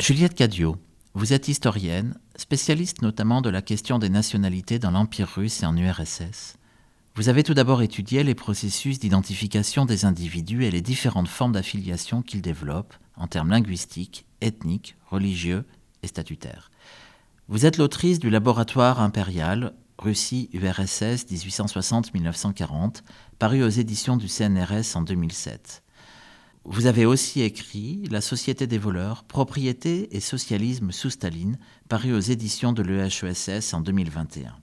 Juliette Cadio, vous êtes historienne, spécialiste notamment de la question des nationalités dans l'Empire russe et en URSS. Vous avez tout d'abord étudié les processus d'identification des individus et les différentes formes d'affiliation qu'ils développent en termes linguistiques, ethniques, religieux et statutaires. Vous êtes l'autrice du laboratoire impérial Russie-URSS 1860-1940, paru aux éditions du CNRS en 2007. Vous avez aussi écrit La Société des voleurs, propriété et socialisme sous Staline, paru aux éditions de l'EHESS en 2021.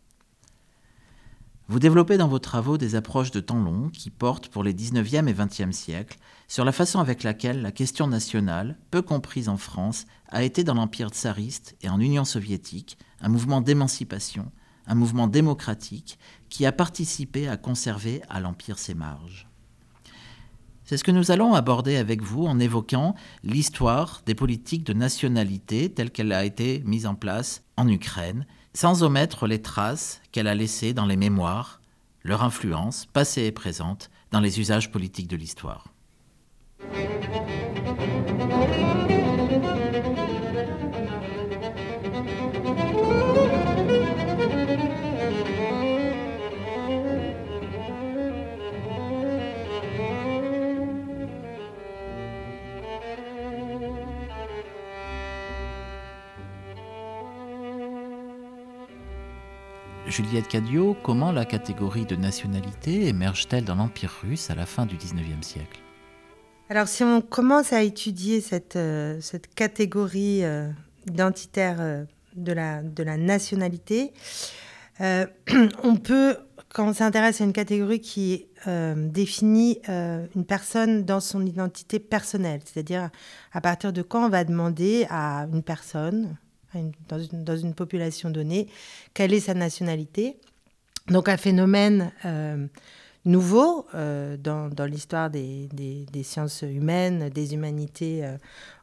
Vous développez dans vos travaux des approches de temps long qui portent pour les 19e et 20e siècles sur la façon avec laquelle la question nationale, peu comprise en France, a été dans l'Empire tsariste et en Union soviétique un mouvement d'émancipation, un mouvement démocratique qui a participé à conserver à l'Empire ses marges. C'est ce que nous allons aborder avec vous en évoquant l'histoire des politiques de nationalité telle qu'elle a été mise en place en Ukraine, sans omettre les traces qu'elle a laissées dans les mémoires, leur influence, passée et présente, dans les usages politiques de l'histoire. Juliette Cadio, comment la catégorie de nationalité émerge-t-elle dans l'Empire russe à la fin du XIXe siècle? Alors si on commence à étudier cette, euh, catégorie euh, identitaire euh, de, la, de la nationalité, on peut, quand on s'intéresse à une catégorie qui définit une personne dans son identité personnelle, c'est-à-dire à partir de quand on va demander à une personne, dans, une, population donnée, quelle est sa nationalité. Donc un phénomène euh, nouveau euh, dans, l'histoire des, sciences humaines, des humanités euh,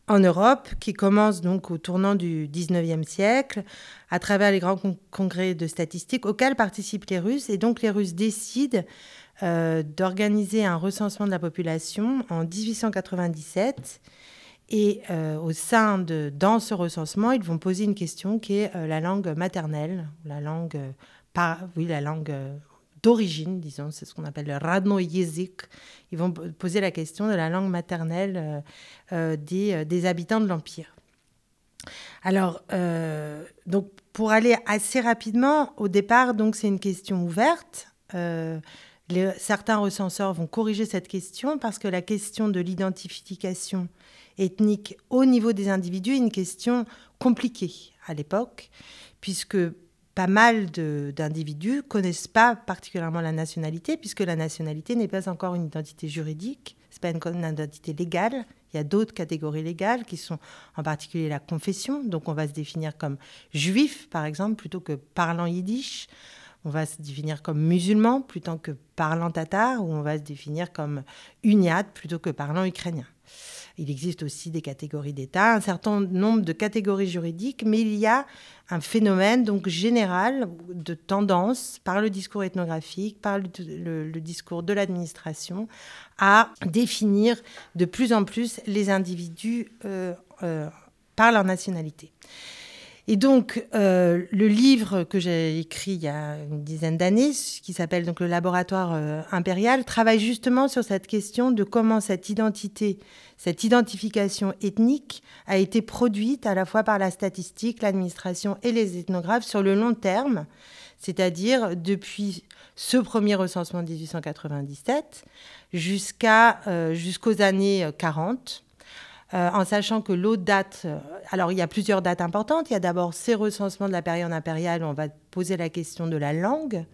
en Europe, qui commence donc au tournant du 19e siècle, à travers les grands congrès de statistiques auxquels participent les Russes. Et donc les Russes décident d'organiser un recensement de la population en 1897 et euh, au sein de, dans ce recensement, ils vont poser une question qui est euh, la langue maternelle, la langue, euh, par, oui, la langue d'origine, disons, c'est ce qu'on appelle le radno yezik. Ils vont poser la question de la langue maternelle des, des, habitants de l'Empire. Alors, donc, pour aller assez rapidement, au départ, donc, c'est une question ouverte. Certains recenseurs vont corriger cette question parce que la question de l'identification ethnique au niveau des individus est une question compliquée à l'époque, puisque pas mal d'individus connaissent pas particulièrement la nationalité, puisque la nationalité n'est pas encore une identité juridique, c'est pas une, identité légale. Il y a d'autres catégories légales qui sont en particulier la confession, donc on va se définir comme juif, par exemple, plutôt que parlant yiddish. On va se définir comme musulman plutôt que parlant tatar, ou on va se définir comme uniate plutôt que parlant ukrainien. Il existe aussi des catégories d'État, un certain nombre de catégories juridiques, mais il y a un phénomène donc général de tendance par le discours ethnographique, par le, discours de l'administration, à définir de plus en plus les individus euh, euh, par leur nationalité. Et donc, euh, le livre que j'ai écrit il y a une dizaine d'années, qui s'appelle donc le laboratoire euh, impérial, travaille justement sur cette question de comment cette identité, cette identification ethnique a été produite à la fois par la statistique, l'administration et les ethnographes sur le long terme, c'est-à-dire depuis ce premier recensement de 1897 jusqu'à euh, jusqu'aux années 40 euh, en sachant que l'autre date, euh, alors il y a plusieurs dates importantes. Il y a d'abord ces recensements de la période impériale on va poser la question de la langue,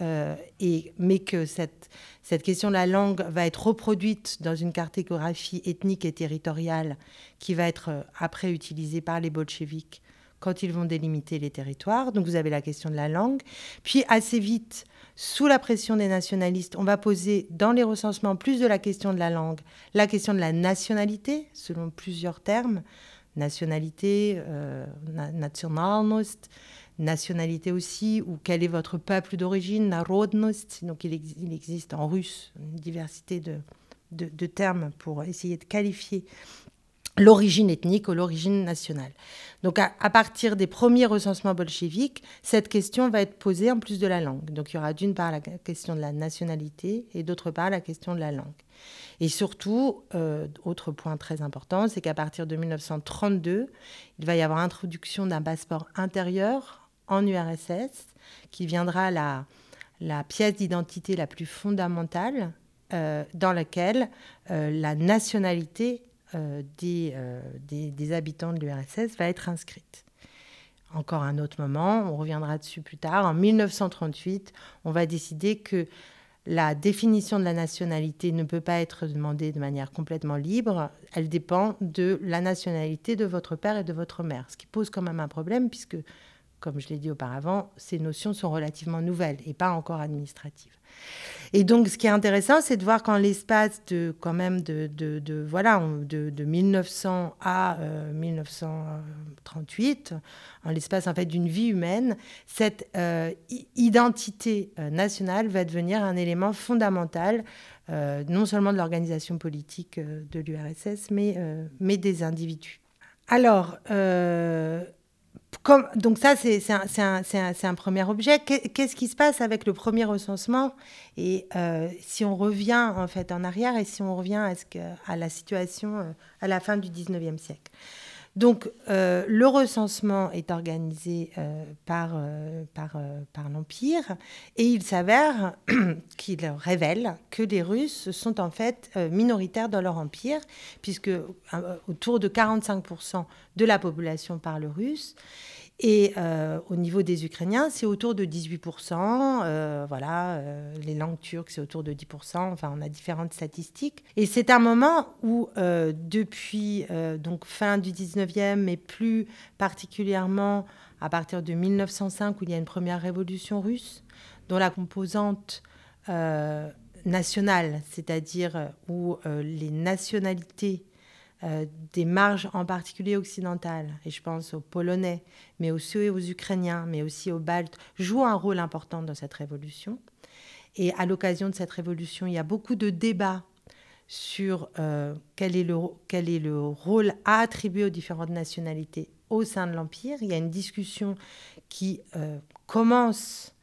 euh, et, mais que cette, cette question de la langue va être reproduite dans une cartographie ethnique et territoriale qui va être après utilisée par les bolcheviks quand ils vont délimiter les territoires. Donc vous avez la question de la langue. Puis assez vite, sous la pression des nationalistes, on va poser dans les recensements plus de la question de la langue, la question de la nationalité, selon plusieurs termes. Nationalité, euh, nationalité aussi, ou quel est votre peuple d'origine, narodnost. Donc il, existe en russe une diversité de, termes pour essayer de qualifier l'origine ethnique ou l'origine nationale. Donc à, partir des premiers recensements bolcheviques, cette question va être posée en plus de la langue. Donc il y aura d'une part la question de la nationalité et d'autre part la question de la langue. Et surtout, euh, autre point très important, c'est qu'à partir de 1932, il va y avoir introduction d'un passeport intérieur en URSS qui viendra la, pièce d'identité la plus fondamentale euh, dans laquelle euh, la nationalité euh, des, des, habitants de l'URSS va être inscrite. Encore un autre moment, on reviendra dessus plus tard. En 1938, on va décider que la définition de la nationalité ne peut pas être demandée de manière complètement libre. Elle dépend de la nationalité de votre père et de votre mère, ce qui pose quand même un problème puisque comme je l'ai dit auparavant, ces notions sont relativement nouvelles et pas encore administratives. Et donc, ce qui est intéressant, c'est de voir qu'en l'espace de, quand même, de, de, voilà, de, 1900 à 1938, euh, en l'espace en fait d'une vie humaine, cette euh, identité euh, nationale va devenir un élément fondamental, non seulement de l'organisation politique de l'URSS, mais, mais des individus. Alors, donc ça, c'est un, premier objet. Qu'est-ce qui se passe avec le premier recensement? Et euh, si on revient en fait en arrière et si on revient à, ce à la situation euh, à la fin du 19e siècle? Donc euh, le recensement est organisé par, par, par l'Empire et il s'avère qu'il révèle que les Russes sont en fait minoritaires dans leur empire puisque autour de 45% de la population parle russe. Et euh, au niveau des Ukrainiens, c'est autour de 18%. Euh, voilà, euh, les langues turques, c'est autour de 10%. Enfin, on a différentes statistiques. Et c'est un moment où, depuis donc fin du 19e, mais plus particulièrement à partir de 1905, où il y a une première révolution russe, dont la composante nationale, c'est-à-dire où les nationalités euh, des marges en particulier occidentales, et je pense aux Polonais, mais aussi aux Ukrainiens, mais aussi aux Baltes, jouent un rôle important dans cette révolution. Et à l'occasion de cette révolution, il y a beaucoup de débats sur euh, quel, est le, quel est le rôle à attribuer aux différentes nationalités au sein de l'Empire. Il y a une discussion qui euh, commence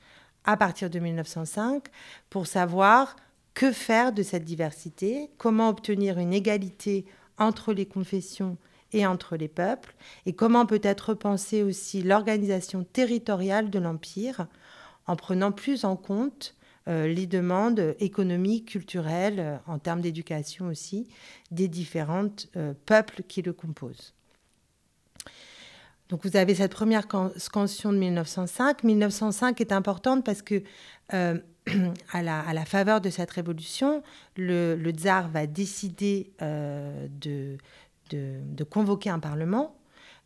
à partir de 1905 pour savoir que faire de cette diversité, comment obtenir une égalité entre les confessions et entre les peuples, et comment peut-être repenser aussi l'organisation territoriale de l'Empire en prenant plus en compte euh, les demandes économiques, culturelles, euh, en termes d'éducation aussi, des différents euh, peuples qui le composent. Donc vous avez cette première scansion de 1905. 1905 est importante parce que à la, faveur de cette révolution, le, tsar va décider euh, de, convoquer un parlement,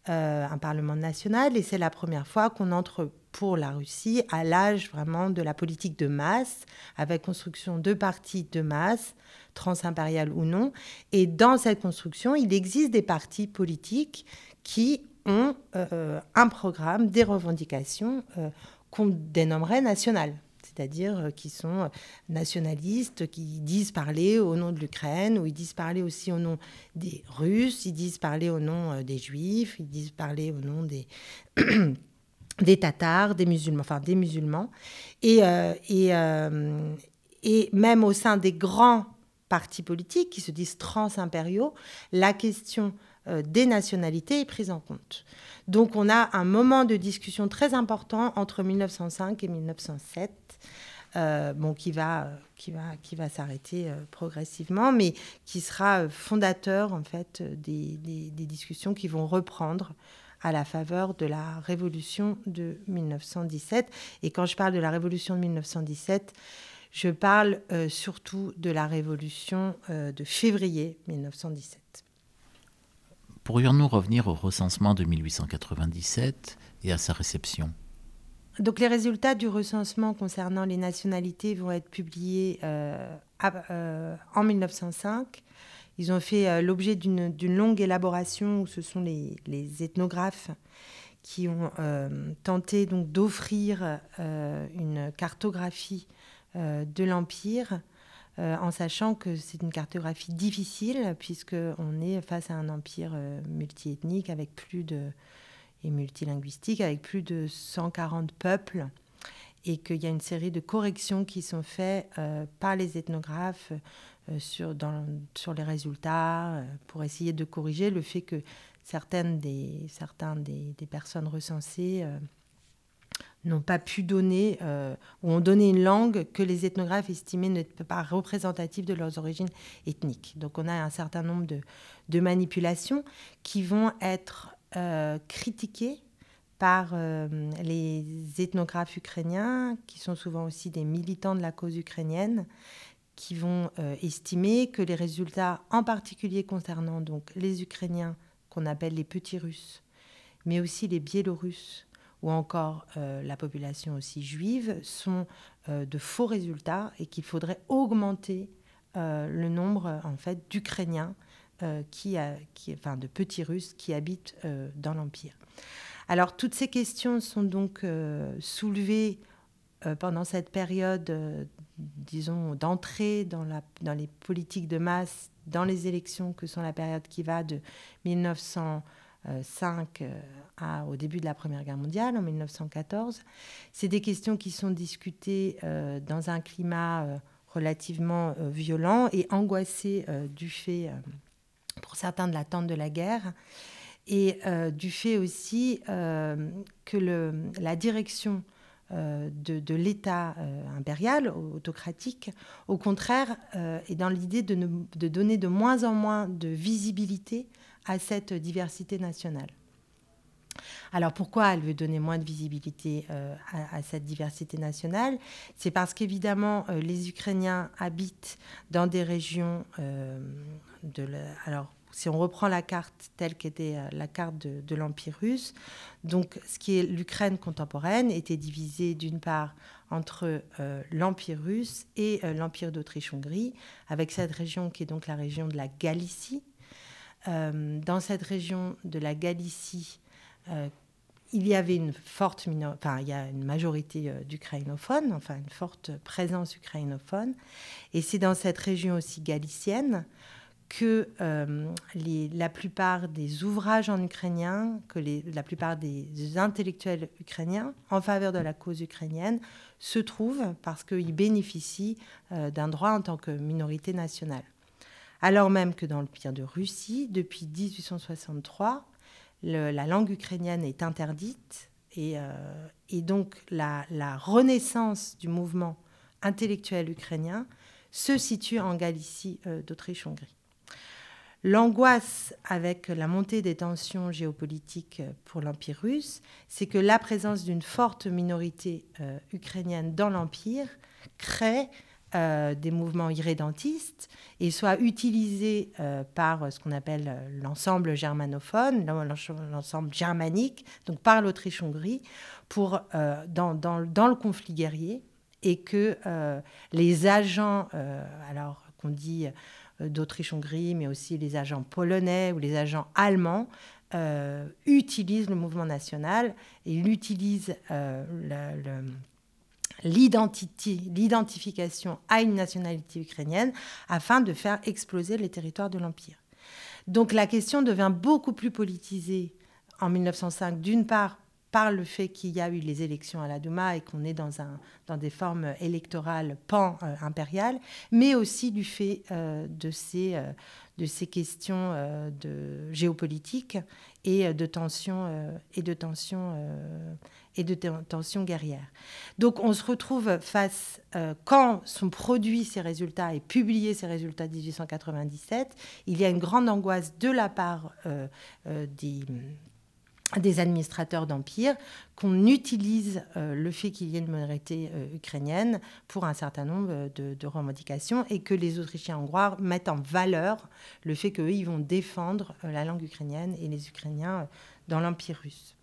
euh, un parlement national, et c'est la première fois qu'on entre pour la Russie à l'âge vraiment de la politique de masse, avec construction de partis de masse, transimpériales ou non. Et dans cette construction, il existe des partis politiques qui ont euh, un programme, des revendications qu'on dénommerait nationales c'est-à-dire euh, qui sont euh, nationalistes, qui disent parler au nom de l'Ukraine, ou ils disent parler aussi au nom des Russes, ils disent parler au nom euh, des Juifs, ils disent parler au nom des, des Tatars, des musulmans, enfin des musulmans. Et, et, et même au sein des grands partis politiques qui se disent transimpériaux, la question des nationalités est prise en compte. Donc on a un moment de discussion très important entre 1905 et 1907 euh, bon, qui va, qui va, qui va s'arrêter euh, progressivement, mais qui sera euh, fondateur en fait des, des, discussions qui vont reprendre à la faveur de la révolution de 1917. Et quand je parle de la révolution de 1917, je parle surtout de la révolution de février 1917. Pourrions-nous revenir au recensement de 1897 et à sa réception? Donc les résultats du recensement concernant les nationalités vont être publiés euh, euh, en 1905. Ils ont fait euh, l'objet d'une longue élaboration où ce sont les, ethnographes qui ont tenté donc d'offrir une cartographie de l'Empire en sachant que c'est une cartographie difficile, puisqu'on est face à un empire multiethnique avec plus de, et multilinguistique, avec plus de 140 peuples et qu'il y a une série de corrections qui sont faites euh, par les ethnographes euh, sur, sur les résultats euh, pour essayer de corriger le fait que certaines des, certains des, des personnes recensées n'ont pas pu donner ou ont donné une langue que les ethnographes estimaient ne pas représentative de leurs origines ethniques. Donc on a un certain nombre de, manipulations qui vont être critiquées par euh, les ethnographes ukrainiens, qui sont souvent aussi des militants de la cause ukrainienne, qui vont euh, estimer que les résultats, en particulier concernant donc les Ukrainiens qu'on appelle les petits Russes, mais aussi les Biélorusses ou encore euh, la population aussi juive, sont de faux résultats et qu'il faudrait augmenter le nombre en fait d'Ukrainiens qui, qui, enfin de petits Russes qui habitent dans l'empire. Alors toutes ces questions sont donc euh, soulevées euh, pendant cette période, euh, disons, d'entrée dans, les politiques de masse, dans les élections, que sont la période qui va de 1905 au début de la Première Guerre mondiale, en 1914. C'est des questions qui sont discutées dans un climat relativement violent et angoissé du fait, pour certains, de l'attente de la guerre et euh, du fait aussi euh, que la direction euh, de, l'État impérial, autocratique, au contraire, est dans l'idée de, donner de moins en moins de visibilité à cette diversité nationale. Alors pourquoi elle veut donner moins de visibilité à, à, cette diversité nationale? C'est parce qu'évidemment les Ukrainiens habitent dans des régions de la, alors si on reprend la carte telle qu'était euh, la carte de, l'Empire russe, donc ce qui est l'Ukraine contemporaine était divisée d'une part entre euh, l'Empire russe et euh, l'Empire d'Autriche-Hongrie, avec cette région qui est donc la région de la Galicie. Dans cette région de la Galicie, il y avait une forte enfin, il y a une majorité d'ukrainophones, enfin une forte présence ukrainophone. Et c'est dans cette région aussi galicienne que euh, la plupart des ouvrages en ukrainien, que la plupart des intellectuels ukrainiens en faveur de la cause ukrainienne se trouvent parce qu'ils bénéficient euh, d'un droit en tant que minorité nationale. Alors même que dans le l'Empire de Russie, depuis 1863, la langue ukrainienne est interdite et, euh, donc la, renaissance du mouvement intellectuel ukrainien se situe en Galicie d'Autriche-Hongrie. L'angoisse avec la montée des tensions géopolitiques pour l'Empire russe, c'est que la présence d'une forte minorité euh, ukrainienne dans l'Empire crée euh, des mouvements irrédentistes et soit utilisé euh, par ce qu'on appelle l'ensemble germanophone, l'ensemble germanique, donc par l'Autriche-Hongrie, dans, le conflit guerrier et que les agents, alors qu'on dit euh, d'Autriche-Hongrie, mais aussi les agents polonais ou les agents allemands, euh, utilisent le mouvement national et euh, l'identification à une nationalité ukrainienne afin de faire exploser les territoires de l'Empire. Donc la question devient beaucoup plus politisée en 1905, d'une part par le fait qu'il y a eu les élections à la Douma et qu'on est dans, un, dans des formes électorales pan-impériales, mais aussi du fait euh, de, ces, euh, de ces questions euh, de géopolitiques et de tensions et de tensions et de tensions guerrières. Donc on se retrouve face quand sont produits ces résultats et publiés ces résultats de 1897, il y a une grande angoisse de la part des des administrateurs d'empire, qu'on utilise euh, le fait qu'il y ait une minorité euh, ukrainienne pour un certain nombre de, revendications et que les Autrichiens hongrois mettent en valeur le fait qu'eux, ils vont défendre euh, la langue ukrainienne et les Ukrainiens dans l'Empire russe.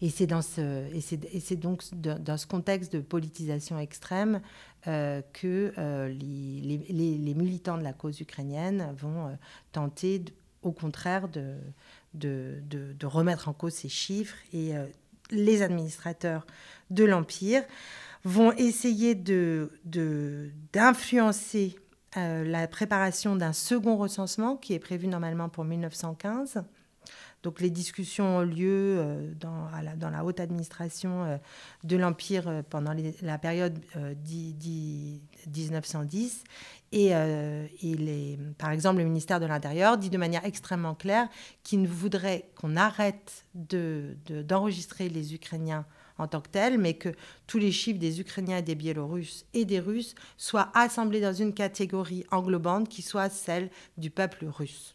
Et c'est dans ce, et c'est, donc dans ce contexte de politisation extrême que les, les, militants de la cause ukrainienne vont tenter, au contraire, de, de, remettre en cause ces chiffres et euh, les administrateurs de l'Empire vont essayer d'influencer la préparation d'un second recensement qui est prévu normalement pour 1915. Donc les discussions ont lieu euh, dans, la, haute administration euh, de l'Empire euh, pendant la période 1910. Et, par exemple, le ministère de l'Intérieur dit de manière extrêmement claire qu'il voudrait qu'on arrête d'enregistrer de, les Ukrainiens en tant que tels, mais que tous les chiffres des Ukrainiens des Biélorusses et des Russes soient assemblés dans une catégorie englobante qui soit celle du peuple russe.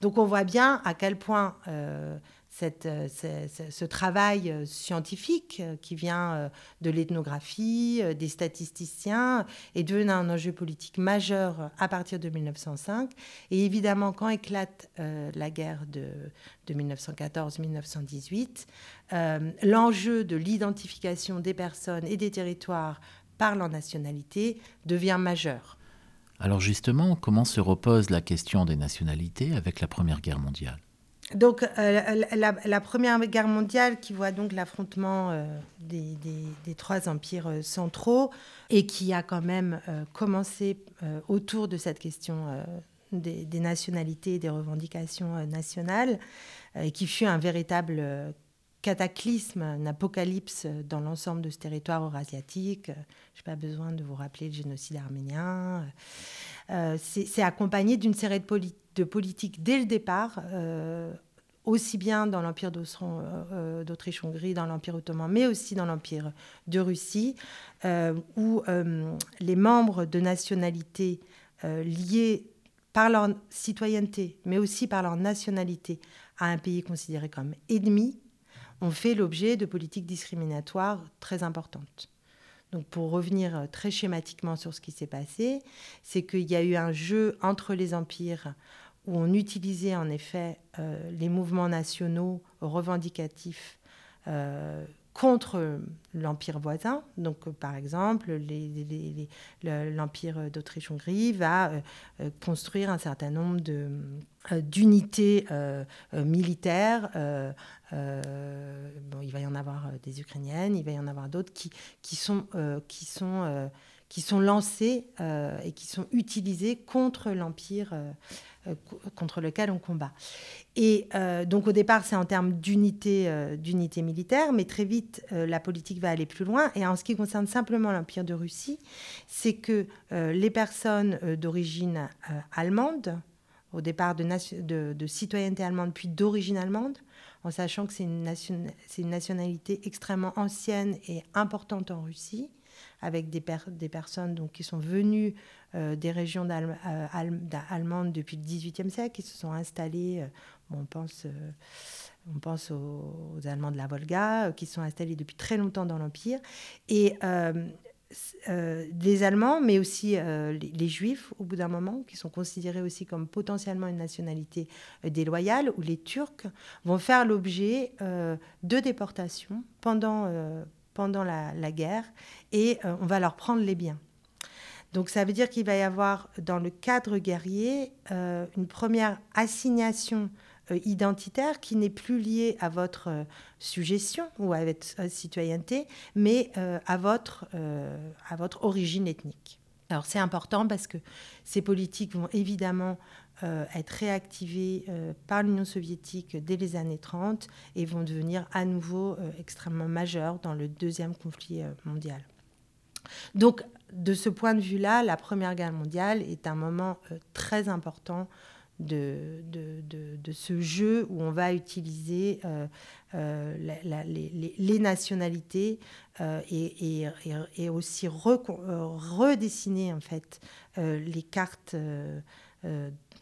Donc on voit bien à quel point euh, euh, ce, travail euh, scientifique qui vient de l'ethnographie, des statisticiens, est devenu un enjeu politique majeur à partir de 1905. Et évidemment, quand éclate la guerre de, de 1914-1918, l'enjeu de l'identification des personnes et des territoires par leur nationalité devient majeur. Alors justement, comment se repose la question des nationalités avec la Première Guerre mondiale? Donc euh, la, Première Guerre mondiale qui voit donc l'affrontement euh, des, trois empires euh, centraux et qui a quand même commencé autour de cette question des, des, nationalités et des revendications nationales et qui fut un véritable cataclysme, un apocalypse dans l'ensemble de ce territoire eurasiatique. Je n'ai pas besoin de vous rappeler le génocide arménien. Euh, c'est accompagné d'une série de, politiques dès le départ, euh, aussi bien dans l'Empire euh, d'Autriche-Hongrie, dans l'Empire ottoman, mais aussi dans l'Empire de Russie, où les membres de nationalités liées par leur citoyenneté, mais aussi par leur nationalité, à un pays considéré comme ennemi, ont fait l'objet de politiques discriminatoires très importantes. Donc pour revenir euh, très schématiquement sur ce qui s'est passé, c'est qu'il y a eu un jeu entre les empires où on utilisait en effet euh, les mouvements nationaux revendicatifs euh, contre l'empire voisin. Donc, euh, par exemple, l'empire d'Autriche-Hongrie va euh, euh, construire un certain nombre d'unités militaires. bon, il va y en avoir des ukrainiennes, il va y en avoir d'autres qui, qui sont, qui sont qui sont lancées et qui sont utilisées contre l'empire euh, contre lequel on combat. Et euh, donc au départ, c'est en termes d'unité, euh, d'unité militaire, mais très vite, la politique va aller plus loin. Et en ce qui concerne simplement l'Empire de Russie, c'est que les personnes d'origine allemande, au départ de, citoyenneté allemande, puis d'origine allemande, en sachant que c'est une nationalité extrêmement ancienne et importante en Russie, avec des, des personnes donc, qui sont venues euh, des régions euh, allemandes depuis le XVIIIe siècle, qui se sont installées, euh, on pense, on pense aux, Allemands de la Volga, qui sont installés depuis très longtemps dans l'Empire. Et les Allemands, mais aussi les, Juifs, au bout d'un moment, qui sont considérés aussi comme potentiellement une nationalité déloyale, ou les Turcs, vont faire l'objet de déportations pendant, pendant la, guerre, et on va leur prendre les biens. Donc ça veut dire qu'il va y avoir dans le cadre guerrier euh, une première assignation euh, identitaire qui n'est plus liée à votre euh, suggestion ou à votre citoyenneté, mais à, votre, à votre origine ethnique. Alors c'est important parce que ces politiques vont évidemment être réactivées par l'Union soviétique dès les années 30 et vont devenir à nouveau extrêmement majeures dans le deuxième conflit mondial. Donc de ce point de vue-là, la Première Guerre mondiale est un moment euh, très important de, de, ce jeu où on va utiliser euh, euh, les, nationalités et, et, aussi redessiner en fait les cartes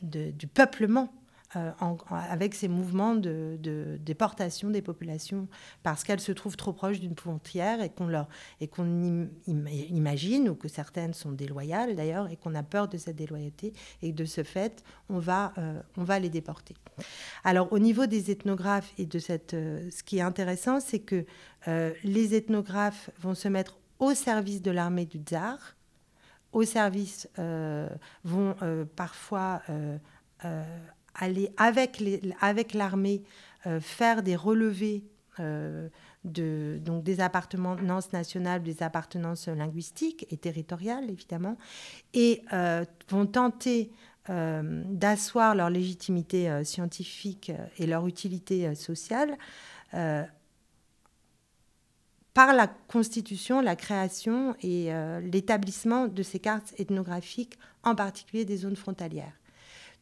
du peuplement euh, avec ces mouvements de, déportation des populations parce qu'elles se trouvent trop proches d'une frontière et qu'on et qu'on imagine ou que certaines sont déloyales d'ailleurs et qu'on a peur de cette déloyauté et de ce fait on va euh, on va les déporter. Alors au niveau des ethnographes et de cette euh, ce qui est intéressant c'est que les ethnographes vont se mettre au service de l'armée du tsar au service vont parfois aller avec l'armée avec euh, faire des relevés de, donc des appartenances nationales, des appartenances linguistiques et territoriales, évidemment, et vont tenter d'asseoir leur légitimité scientifique et leur utilité sociale par la constitution, la création et euh, l'établissement de ces cartes ethnographiques, en particulier des zones frontalières.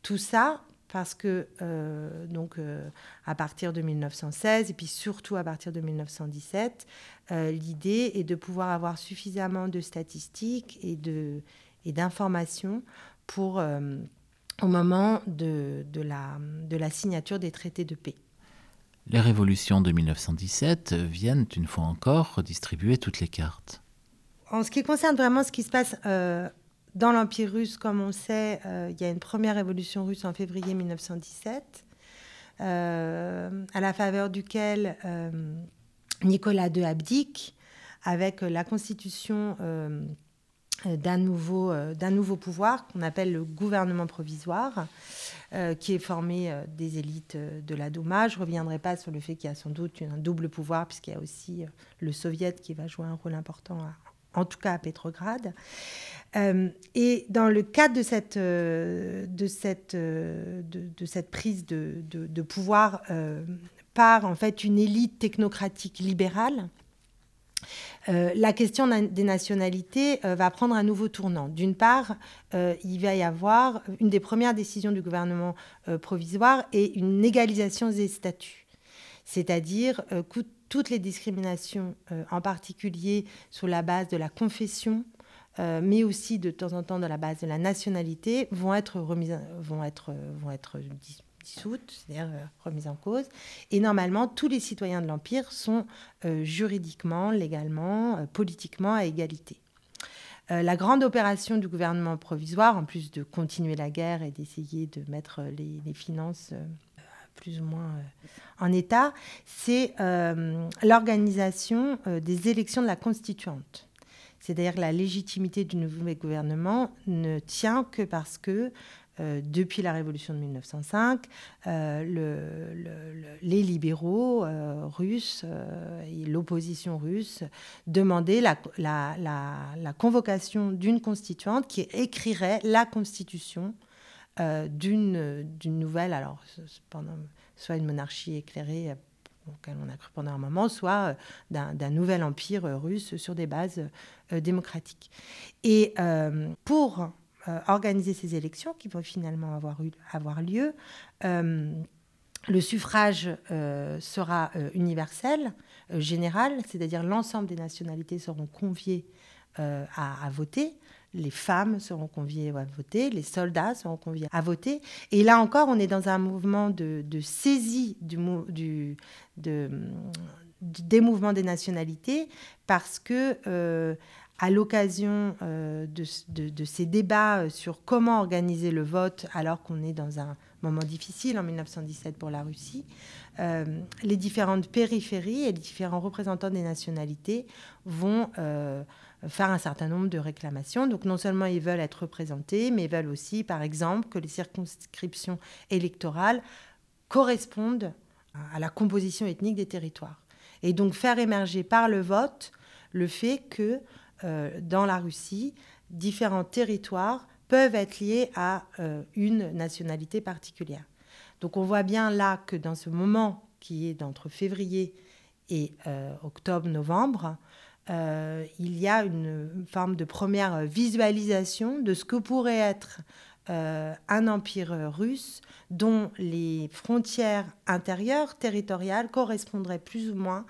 Tout ça parce que, euh, donc, euh, à partir de 1916 et puis surtout à partir de 1917, l'idée est de pouvoir avoir suffisamment de statistiques et, de, et d'informations pour, au moment de, de, la, de la signature des traités de paix. Les révolutions de 1917 viennent une fois encore redistribuer toutes les cartes. En ce qui concerne vraiment ce qui se passe euh, dans l'Empire russe, comme on sait, euh, il y a une première révolution russe en février 1917, euh, à la faveur duquel Nicolas II abdique avec la constitution d'un nouveau, d'un nouveau pouvoir qu'on appelle le gouvernement provisoire. Euh, qui est formé euh, des élites euh, de la Douma. Je ne reviendrai pas sur le fait qu'il y a sans doute un double pouvoir, puisqu'il y a aussi le soviet qui va jouer un rôle important, en tout cas à Pétrograd. et dans le cadre de cette, de cette, de, cette prise de, de pouvoir par en fait une élite technocratique libérale, euh, la question des nationalités euh, va prendre un nouveau tournant. D'une part, euh, il va y avoir une des premières décisions du gouvernement provisoire et une égalisation des statuts. C'est-à-dire que toutes les discriminations, en particulier sur la base de la confession, mais aussi de temps en temps de la base de la nationalité, vont être, remises, vont être, vont être c'est-à-dire euh, remise en cause. Et normalement, tous les citoyens de l'Empire sont euh, juridiquement, légalement, euh, politiquement à égalité. la grande opération du gouvernement provisoire, en plus de continuer la guerre et d'essayer de mettre les, finances plus ou moins en état, c'est l'organisation des élections de la constituante. C'est-à-dire la légitimité du nouveau gouvernement ne tient que parce que euh, depuis la révolution de 1905, euh, les libéraux euh, russes et l'opposition russe demandaient la, convocation d'une constituante qui écrirait la constitution d'une nouvelle, alors soit une monarchie éclairée auquel on a cru pendant un moment, soit d'un nouvel empire russe sur des bases démocratiques. Et pour organiser ces élections qui vont finalement avoir, eu, avoir lieu. Euh, le suffrage euh, sera universel, général, c'est-à-dire l'ensemble des nationalités seront conviées à, voter. Les femmes seront conviées à voter, les soldats seront conviés à voter. Et là encore, on est dans un mouvement de, saisie des mouvements des nationalités parce que à l'occasion euh, de, ces débats euh, sur comment organiser le vote alors qu'on est dans un moment difficile en 1917 pour la Russie, euh, les différentes périphéries et les différents représentants des nationalités vont faire un certain nombre de réclamations. Donc non seulement ils veulent être représentés, mais ils veulent aussi, par exemple, que les circonscriptions électorales correspondent à la composition ethnique des territoires. Et donc faire émerger par le vote le fait que dans la Russie, différents territoires peuvent être liés à euh, une nationalité particulière. Donc on voit bien là que dans ce moment qui est d'entre février et euh, octobre-novembre, il y a une forme de première visualisation de ce que pourrait être un empire russe dont les frontières intérieures, territoriales, correspondraient plus ou moins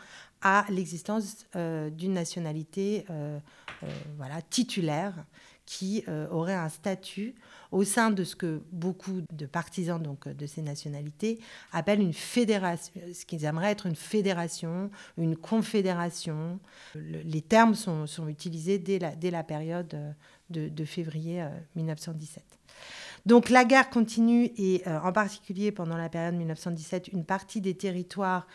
à l'existence euh, d'une nationalité euh, euh, voilà, titulaire qui aurait un statut au sein de ce que beaucoup de partisans donc, de ces nationalités appellent une fédération, ce qu'ils aimeraient être une fédération, une confédération. les termes sont, sont, utilisés dès la, dès la période de, de février 1917. Donc la guerre continue et en particulier pendant la période 1917, une partie des territoires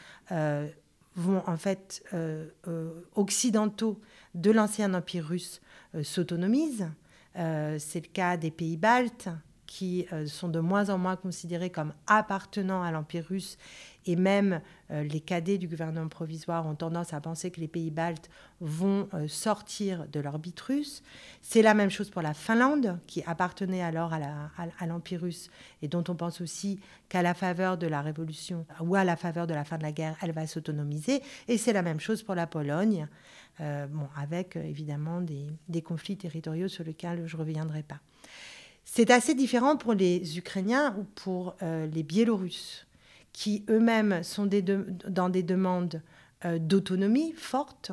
vont en fait euh, euh, occidentaux de l'ancien empire russe euh, s'autonomisent. c'est le cas des pays baltes qui sont de moins en moins considérés comme appartenant à l'empire russe et même euh, les cadets du gouvernement provisoire ont tendance à penser que les pays baltes vont euh, sortir de l'orbite russe. C'est la même chose pour la Finlande, qui appartenait alors à l'Empire russe et dont on pense aussi qu'à la faveur de la révolution ou à la faveur de la fin de la guerre, elle va s'autonomiser. Et c'est la même chose pour la Pologne, euh, bon, avec évidemment des, des conflits territoriaux sur lesquels je ne reviendrai pas. C'est assez différent pour les Ukrainiens ou pour les Biélorusses qui eux-mêmes sont dans des demandes euh, d'autonomie forte,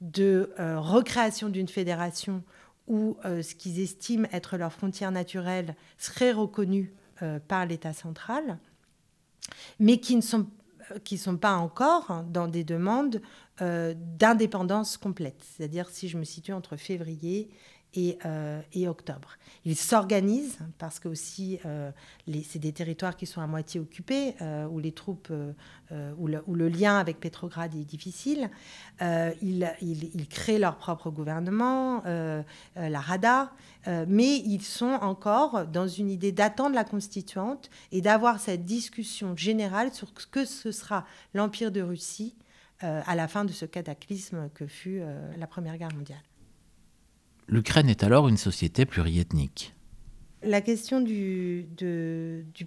de euh, recréation d'une fédération où euh, ce qu'ils estiment être leurs frontières naturelles serait reconnu par l'État central, mais qui ne sont pas encore dans des demandes d'indépendance complète. C'est-à-dire si je me situe entre février euh, et, octobre. Ils s'organisent parce que aussi euh, c'est des territoires qui sont à moitié occupés, euh, où les troupes, où le, lien avec Petrograd est difficile. Ils, créent leur propre gouvernement, la Rada, mais ils sont encore dans une idée d'attendre la constituante et d'avoir cette discussion générale sur ce que ce sera l'Empire de Russie à la fin de ce cataclysme que fut la Première Guerre mondiale. L'Ukraine est alors une société pluriethnique. La question du,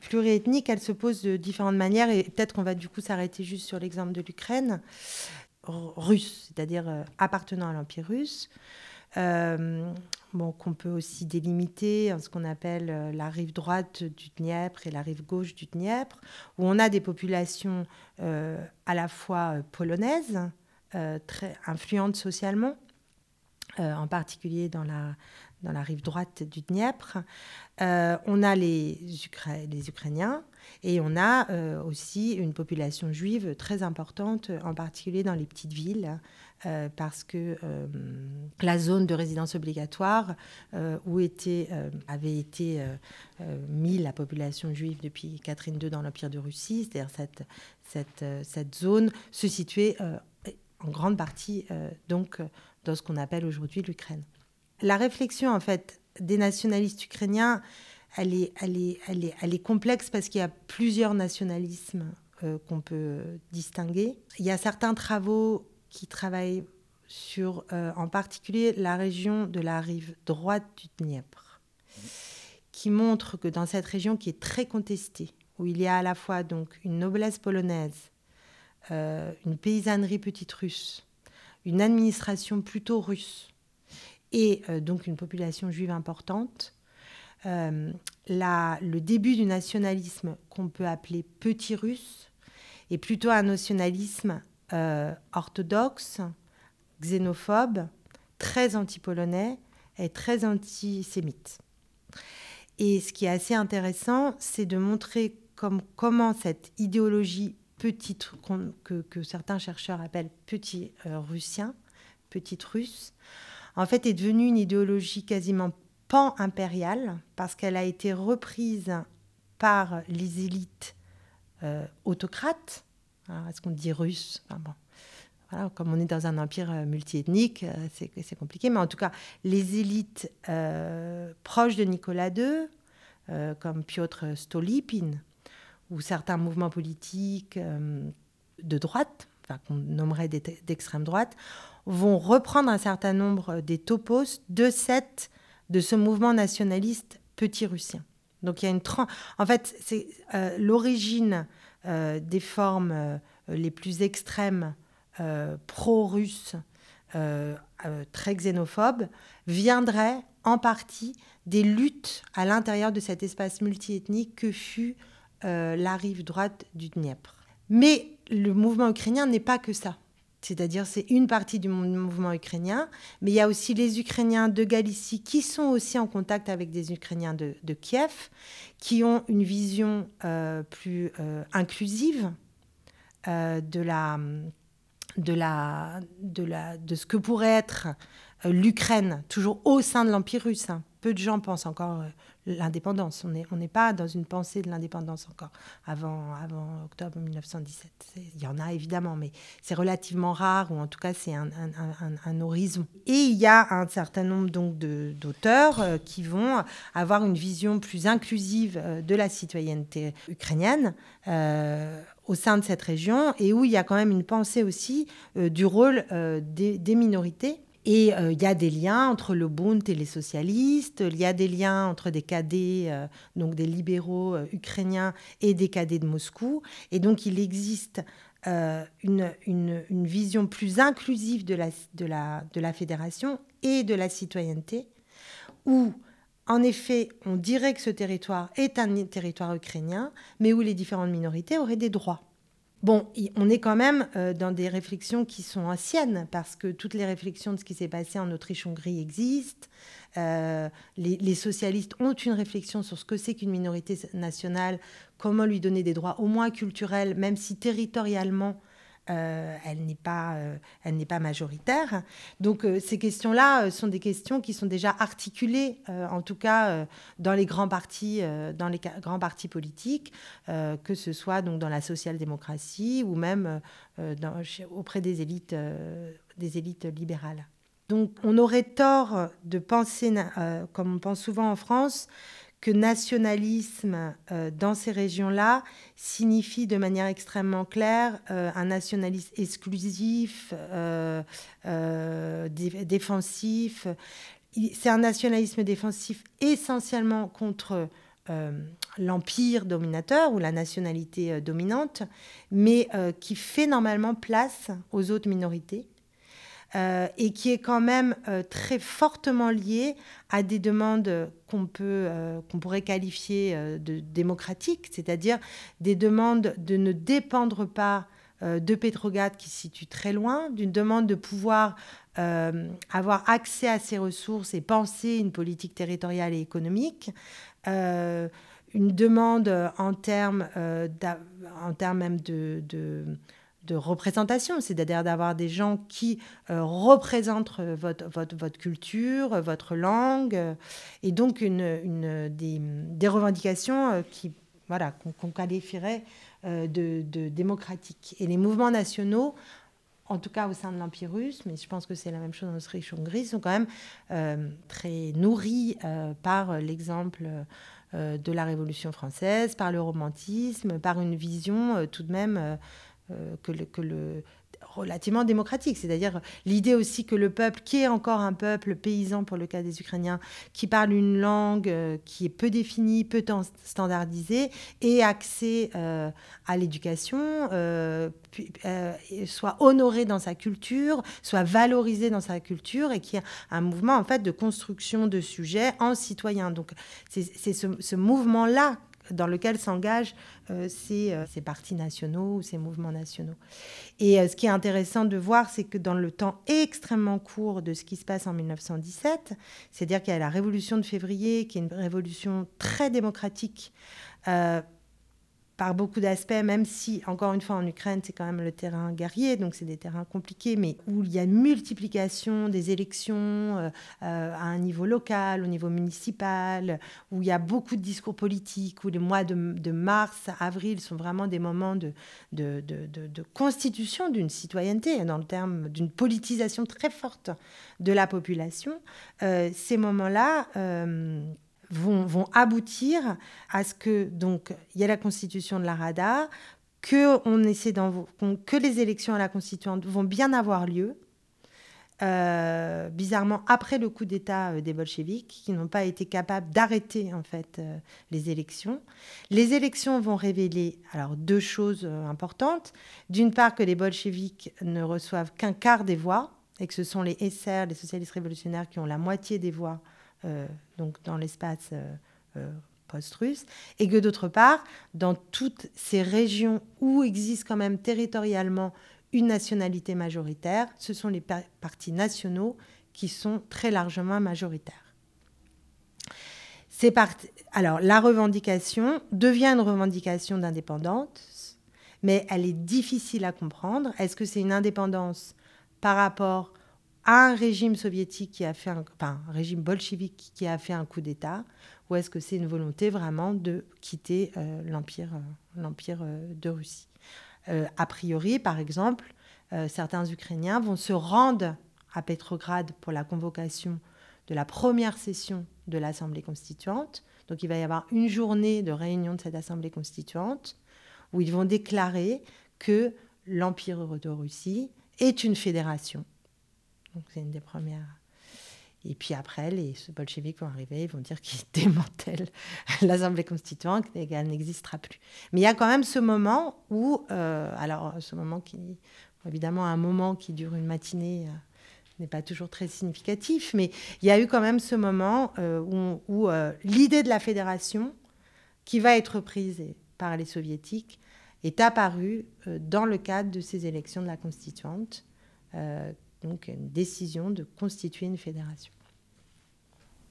pluriethnique, elle se pose de différentes manières et peut-être qu'on va du coup s'arrêter juste sur l'exemple de l'Ukraine russe, c'est-à-dire euh, appartenant à l'Empire russe. Euh, bon, qu'on peut aussi délimiter en ce qu'on appelle euh, la rive droite du Dniepr et la rive gauche du Dniepr, où on a des populations à la fois polonaises, très influentes socialement, euh, en particulier dans la, dans la rive droite du Dniepr. Euh, on a les, les, Ukrainiens et on a euh, aussi une population juive très importante, en particulier dans les petites villes, parce que la zone de résidence obligatoire où était, avait été mise la population juive depuis Catherine II dans l'Empire de Russie, c'est-à-dire cette, cette, cette, zone, se situait en grande partie donc dans ce qu'on appelle aujourd'hui l'Ukraine. La réflexion en fait des nationalistes ukrainiens, elle est, complexe parce qu'il y a plusieurs nationalismes euh, qu'on peut distinguer. Il y a certains travaux qui travaillent sur, euh, en particulier, la région de la rive droite du Dniepr, qui montrent que dans cette région qui est très contestée, où il y a à la fois donc une noblesse polonaise, euh, une paysannerie petite russe, une administration plutôt russe et euh, donc une population juive importante, euh, le début du nationalisme qu'on peut appeler petit russe est plutôt un nationalisme euh, orthodoxe, xénophobe, très anti-polonais et très antisémite. Et ce qui est assez intéressant, c'est de montrer comme, comment cette idéologie que, certains chercheurs appellent petit euh, russien, petite russe, en fait est devenue une idéologie quasiment pan-impériale parce qu'elle a été reprise par les élites euh, autocrates. Est-ce qu'on dit russe? Bon. voilà, Comme on est dans un empire euh, multiethnique, c'est compliqué. Mais en tout cas, les élites proches de Nicolas II, comme Piotr Stolypin, ou certains mouvements politiques euh, de droite, enfin, qu'on nommerait d'extrême droite, vont reprendre un certain nombre des topos de, cette, de ce mouvement nationaliste petit-russien. Donc il y a une... En fait, c'est euh, l'origine euh, des formes les plus extrêmes pro-russes, très xénophobes, viendrait en partie des luttes à l'intérieur de cet espace multiethnique que fut euh, la rive droite du Dniepr. Mais le mouvement ukrainien n'est pas que ça. C'est-à-dire, c'est une partie du mouvement ukrainien, mais il y a aussi les Ukrainiens de Galicie qui sont aussi en contact avec des Ukrainiens de, Kiev, qui ont une vision euh, plus euh, inclusive de, la, de, la, de, la, de ce que pourrait être l'Ukraine, toujours au sein de l'Empire russe. Hein. Peu de gens pensent encore l'indépendance. On n'est pas dans une pensée de l'indépendance encore, avant, octobre 1917. Il y en a évidemment, mais c'est relativement rare, ou en tout cas c'est un, horizon. Et il y a un certain nombre donc d'auteurs euh, qui vont avoir une vision plus inclusive euh, de la citoyenneté ukrainienne. Euh, au sein de cette région et où il y a quand même une pensée aussi du rôle des, minorités. Et il y a des liens entre le Bund et les socialistes, il y a des liens entre des cadets, donc des libéraux ukrainiens et des cadets de Moscou. Et donc il existe une, une, une, vision plus inclusive de la, de, la, de la fédération et de la citoyenneté, où en effet, on dirait que ce territoire est un territoire ukrainien, mais où les différentes minorités auraient des droits. Bon, on est quand même euh, dans des réflexions qui sont anciennes, parce que toutes les réflexions de ce qui s'est passé en Autriche-Hongrie existent. Euh, les, socialistes ont une réflexion sur ce que c'est qu'une minorité nationale, comment lui donner des droits au moins culturels, même si territorialement euh, elle n'est pas, euh, elle n'est pas majoritaire. Donc euh, ces questions-là sont des questions qui sont déjà articulées, en tout cas dans les grands partis, dans les grands partis politiques, que ce soit donc dans la social-démocratie ou même auprès des élites, des élites libérales. Donc on aurait tort de penser, comme on pense souvent en France, que nationalisme euh, dans ces régions-là signifie de manière extrêmement claire euh, un nationalisme exclusif, euh, défensif. C'est un nationalisme défensif essentiellement contre l'empire dominateur ou la nationalité dominante, mais qui fait normalement place aux autres minorités euh, et qui est quand même euh, très fortement lié à des demandes qu'on peut euh, qu'on pourrait qualifier de démocratiques, c'est-à-dire des demandes de ne dépendre pas de Petrograd qui se situe très loin, d'une demande de pouvoir avoir accès à ses ressources et penser une politique territoriale et économique une demande en termes, en même de représentation, c'est-à-dire d'avoir des gens qui euh, représentent euh, votre, votre, votre, culture, euh, votre langue, et donc une, une des, revendications qui, voilà, qu'on qualifierait de, de, démocratiques. Et les mouvements nationaux, en tout cas au sein de l'Empire russe, mais je pense que c'est la même chose en Autriche-Hongrie, sont quand même très nourris par l'exemple de la Révolution française, par le romantisme, par une vision tout de même que, le, que le relativement démocratique, c'est-à-dire l'idée aussi que le peuple, qui est encore un peuple paysan pour le cas des Ukrainiens, qui parle une langue euh, qui est peu définie, peu standardisée, ait accès euh, à l'éducation, soit honoré dans sa culture, soit valorisé dans sa culture, et qui a un mouvement en fait de construction de sujets en citoyens. Donc c'est ce, ce mouvement-là dans lequel s'engagent euh, euh, ces, partis nationaux ou ces mouvements nationaux. Et euh, ce qui est intéressant de voir, c'est que dans le temps extrêmement court de ce qui se passe en 1917, c'est-à-dire qu'il y a la révolution de février, qui est une révolution très démocratique, par beaucoup d'aspects, même si, encore une fois, en Ukraine, c'est quand même le terrain guerrier, donc c'est des terrains compliqués, mais où il y a une multiplication des élections euh, euh, à un niveau local, au niveau municipal, où il y a beaucoup de discours politiques, où les mois de, mars, avril sont vraiment des moments de, constitution d'une citoyenneté, dans le terme d'une politisation très forte de la population. Euh, ces moments-là vont, aboutir à ce que donc il y a la constitution de la Rada, que on essaie que les élections à la constituante vont bien avoir lieu. Euh, bizarrement après le coup d'État euh, des bolcheviks, qui n'ont pas été capables d'arrêter en fait euh, les élections. Les élections vont révéler alors deux choses importantes. D'une part que les bolcheviks ne reçoivent qu'un quart des voix et que ce sont les SR, les socialistes révolutionnaires, qui ont la moitié des voix donc dans l'espace euh, euh, post-russe, et que d'autre part, dans toutes ces régions où existe quand même territorialement une nationalité majoritaire, ce sont les partis nationaux qui sont très largement majoritaires. Alors, la revendication devient une revendication d'indépendance, mais elle est difficile à comprendre. Est-ce que c'est une indépendance par rapport un régime soviétique qui a fait un, régime bolchevique qui a fait un coup d'État, ou est-ce que c'est une volonté vraiment de quitter euh, l'empire, euh, l'empire euh, de Russie? A priori, par exemple, certains Ukrainiens vont se rendre à Petrograd pour la convocation de la première session de l'Assemblée constituante. Donc il va y avoir une journée de réunion de cette Assemblée constituante où ils vont déclarer que l'Empire de Russie est une fédération. C'est une des premières. Et puis après, les bolcheviks vont arriver, ils vont dire qu'ils démantèlent l'Assemblée constituante qu'elle n'existera plus. Mais il y a quand même ce moment où, euh, alors ce moment qui, évidemment, un moment qui dure une matinée euh, n'est pas toujours très significatif, mais il y a eu quand même ce moment euh, où, où l'idée de la fédération, qui va être prise par les soviétiques, est apparue dans le cadre de ces élections de la constituante donc une décision de constituer une fédération.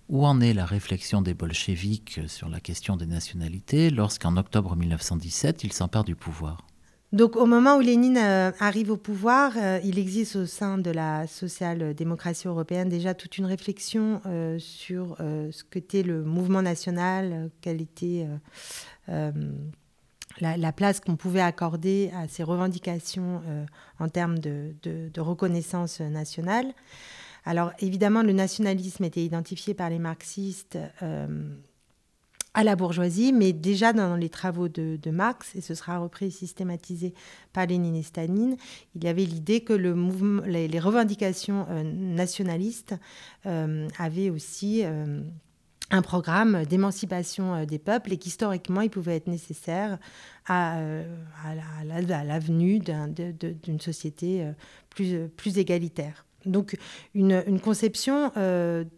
Où en est la réflexion des bolcheviks sur la question des nationalités lorsqu'en octobre 1917, ils s'emparent du pouvoir? Donc au moment où Lénine euh, arrive au pouvoir, euh, il existe au sein de la social-démocratie européenne déjà toute une réflexion euh, sur ce qu'était le mouvement national, quelle était la, place qu'on pouvait accorder à ces revendications euh, en termes de, reconnaissance nationale. Alors évidemment, le nationalisme était identifié par les marxistes euh, à la bourgeoisie, mais déjà dans les travaux de, Marx, et ce sera repris et systématisé par Lénine et Staline, il y avait l'idée que les, revendications euh, nationalistes avaient aussi un programme d'émancipation euh, des peuples et qu'historiquement, il pouvait être nécessaire à, euh, à l'avenue d'une société euh, plus, égalitaire. Donc une conception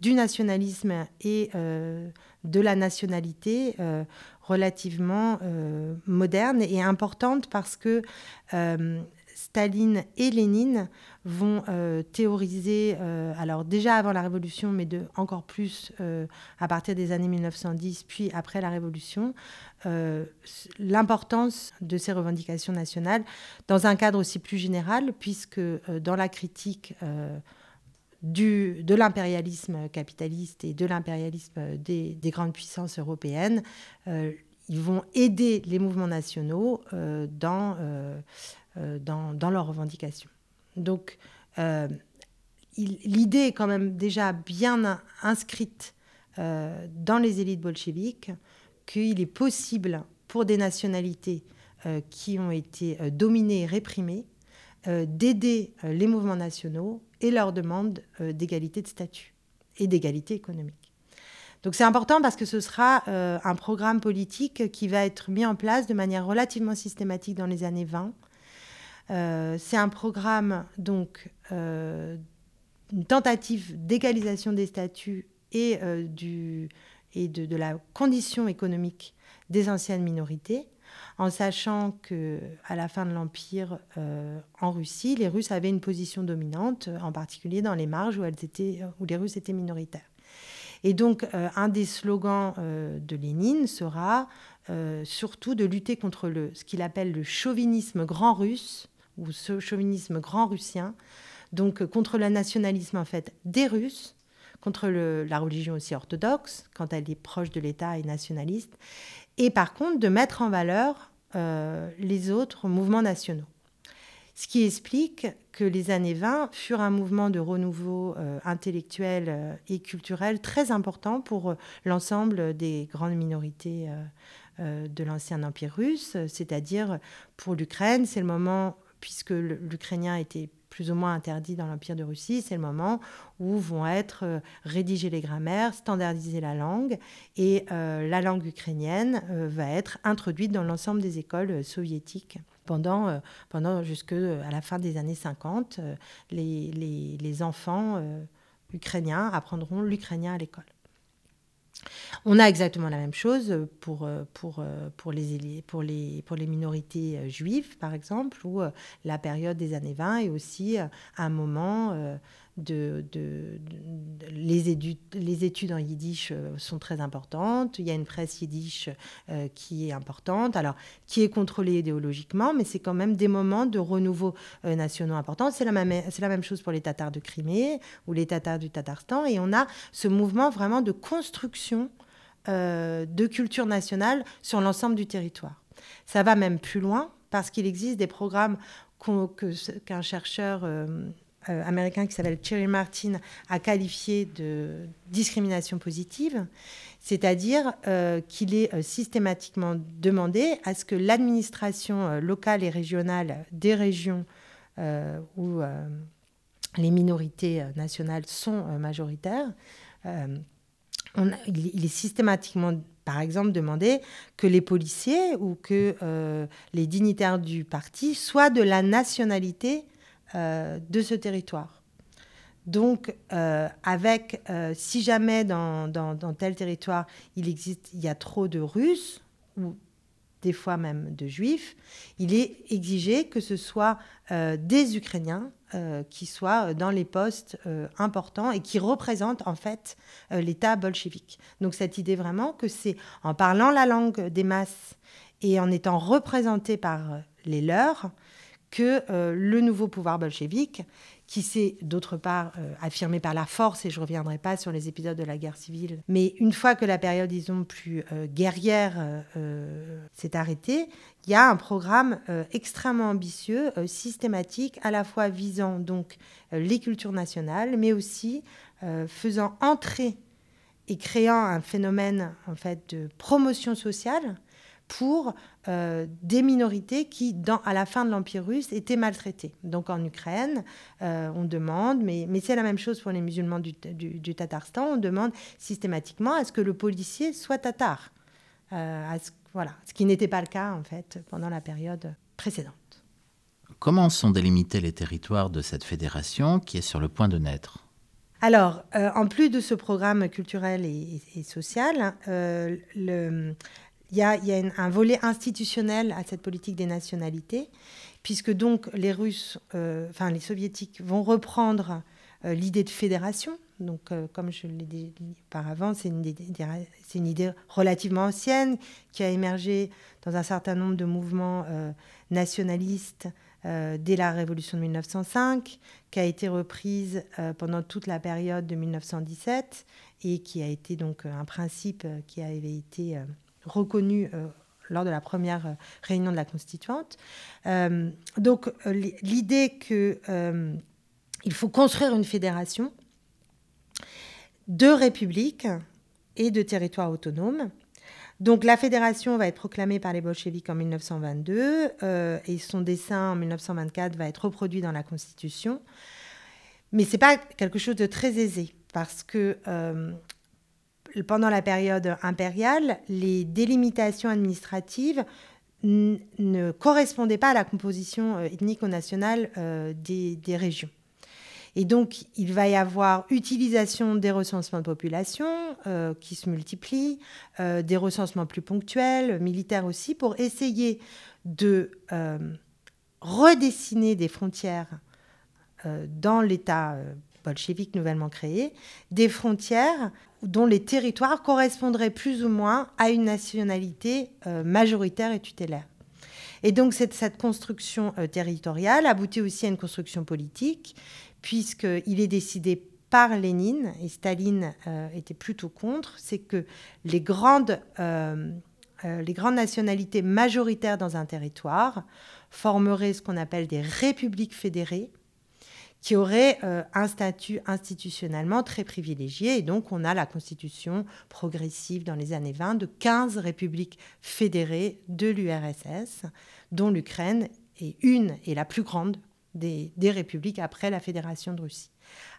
du nationalisme et de la nationalité relativement moderne et importante parce que Staline et Lénine vont euh, théoriser, euh, alors déjà avant la Révolution, mais encore plus euh, à partir des années 1910, puis après la Révolution, l'importance de ces revendications nationales dans un cadre aussi plus général, puisque dans la critique du, de l'impérialisme capitaliste et de l'impérialisme des, des, grandes puissances européennes, ils vont aider les mouvements nationaux dans, dans, leurs revendications. Donc, euh, l'idée est quand même déjà bien inscrite euh, dans les élites bolcheviques qu'il est possible pour des nationalités qui ont été dominées et réprimées d'aider les mouvements nationaux et leur demande d'égalité de statut et d'égalité économique. Donc c'est important parce que ce sera un programme politique qui va être mis en place de manière relativement systématique dans les années 20 euh, c'est un programme, donc, euh, une tentative d'égalisation des statuts et, euh, du, et de, la condition économique des anciennes minorités, en sachant que à la fin de l'Empire en Russie, les Russes avaient une position dominante, en particulier dans les marges où, elles étaient, où les Russes étaient minoritaires. Et donc, un des slogans de Lénine sera surtout de lutter contre le, ce qu'il appelle le chauvinisme grand russe, ou ce chauvinisme grand russien, donc euh, contre le nationalisme en fait des Russes, contre la religion aussi orthodoxe, quand elle est proche de l'État et nationaliste, et par contre de mettre en valeur euh, les autres mouvements nationaux. Ce qui explique que les années 20 furent un mouvement de renouveau euh, intellectuel et culturel très important pour l'ensemble des grandes minorités de l'ancien empire russe, c'est-à-dire pour l'Ukraine, c'est le moment puisque l'ukrainien était plus ou moins interdit dans l'Empire de Russie, c'est le moment où vont être euh, rédigées les grammaires, standardiser la langue, et euh, la langue ukrainienne euh, va être introduite dans l'ensemble des écoles soviétiques. Pendant, pendant jusque à la fin des années 50, les, les, les enfants ukrainiens apprendront l'ukrainien à l'école. On a exactement la même chose pour, pour, pour, les, pour, les, pour les minorités euh, juives, par exemple, où euh, la période des années 20 est aussi euh, un moment les, études, en yiddish euh, sont très importantes. Il y a une presse yiddish euh, qui est importante, alors qui est contrôlée idéologiquement, mais c'est quand même des moments de renouveau euh, nationaux importants. C'est la, même, chose pour les Tatars de Crimée ou les Tatars du Tatarstan. Et on a ce mouvement vraiment de construction de culture nationale sur l'ensemble du territoire. Ça va même plus loin parce qu'il existe des programmes qu'un chercheur américain qui s'appelle Thierry Martin a qualifié de discrimination positive, c'est-à-dire qu'il est systématiquement demandé à ce que l'administration locale et régionale des régions où les minorités nationales sont majoritaires, il, est systématiquement, par exemple, demandé que les policiers ou que euh, les dignitaires du parti soient de la nationalité euh, de ce territoire. Donc, euh, avec, si jamais dans, dans, tel territoire il existe, il y a trop de Russes ou des fois même de Juifs, il est exigé que ce soit des Ukrainiens euh, qui soient dans les postes euh, importants et qui représentent en fait euh, l'État bolchevique. Donc cette idée vraiment que c'est en parlant la langue des masses et en étant représenté par les leurs que le nouveau pouvoir bolchevique qui s'est d'autre part euh, affirmé par la force, et je ne reviendrai pas sur les épisodes de la guerre civile, mais une fois que la période, disons, plus euh, guerrière euh, s'est arrêtée, il y a un programme extrêmement ambitieux, systématique, à la fois visant donc les cultures nationales, mais aussi faisant entrer et créant un phénomène en fait de promotion sociale pour euh, des minorités qui, dans, à la fin de l'Empire russe, étaient maltraitées. Donc en Ukraine, euh, on demande, mais, mais c'est la même chose pour les musulmans du, du, Tatarstan, on demande systématiquement à ce que le policier soit tatar. Euh, voilà, ce qui n'était pas le cas en fait pendant la période précédente. Comment sont délimités les territoires de cette fédération qui est sur le point de naître? Alors, en plus de ce programme culturel et, et social, le, il y a, un volet institutionnel à cette politique des nationalités, puisque donc les Russes, euh, enfin les Soviétiques vont reprendre euh, l'idée de fédération. Donc, euh, comme je l'ai dit auparavant, c'est une, idée relativement ancienne qui a émergé dans un certain nombre de mouvements nationalistes dès la Révolution de 1905, qui a été reprise pendant toute la période de 1917 et qui a été donc un principe qui avait été reconnu euh, lors de la première euh, réunion de la constituante. Euh, donc l'idée qu'il faut construire une fédération de républiques et de territoires autonomes. Donc la fédération va être proclamée par les bolcheviks en 1922 et son dessin en 1924 va être reproduit dans la Constitution. Mais ce n'est pas quelque chose de très aisé parce que pendant la période impériale, les délimitations administratives ne correspondaient pas à la composition euh, ethnique ou nationale euh, des, régions. Et donc, il va y avoir utilisation des recensements de population euh, qui se multiplient, des recensements plus ponctuels, militaires aussi, pour essayer de redessiner des frontières dans l'État bolchevique nouvellement créé, des frontières dont les territoires correspondraient plus ou moins à une nationalité euh, majoritaire et tutélaire. Et donc cette, construction euh, territoriale aboutit aussi à une construction politique, puisqu'il est décidé par Lénine, et Staline euh, était plutôt contre, c'est que les grandes, les grandes nationalités majoritaires dans un territoire formeraient ce qu'on appelle des républiques fédérées, qui aurait euh, un statut institutionnellement très privilégié. Et donc, on a la constitution progressive dans les années 20 de 15 républiques fédérées de l'URSS, dont l'Ukraine est une et la plus grande des, républiques après la Fédération de Russie.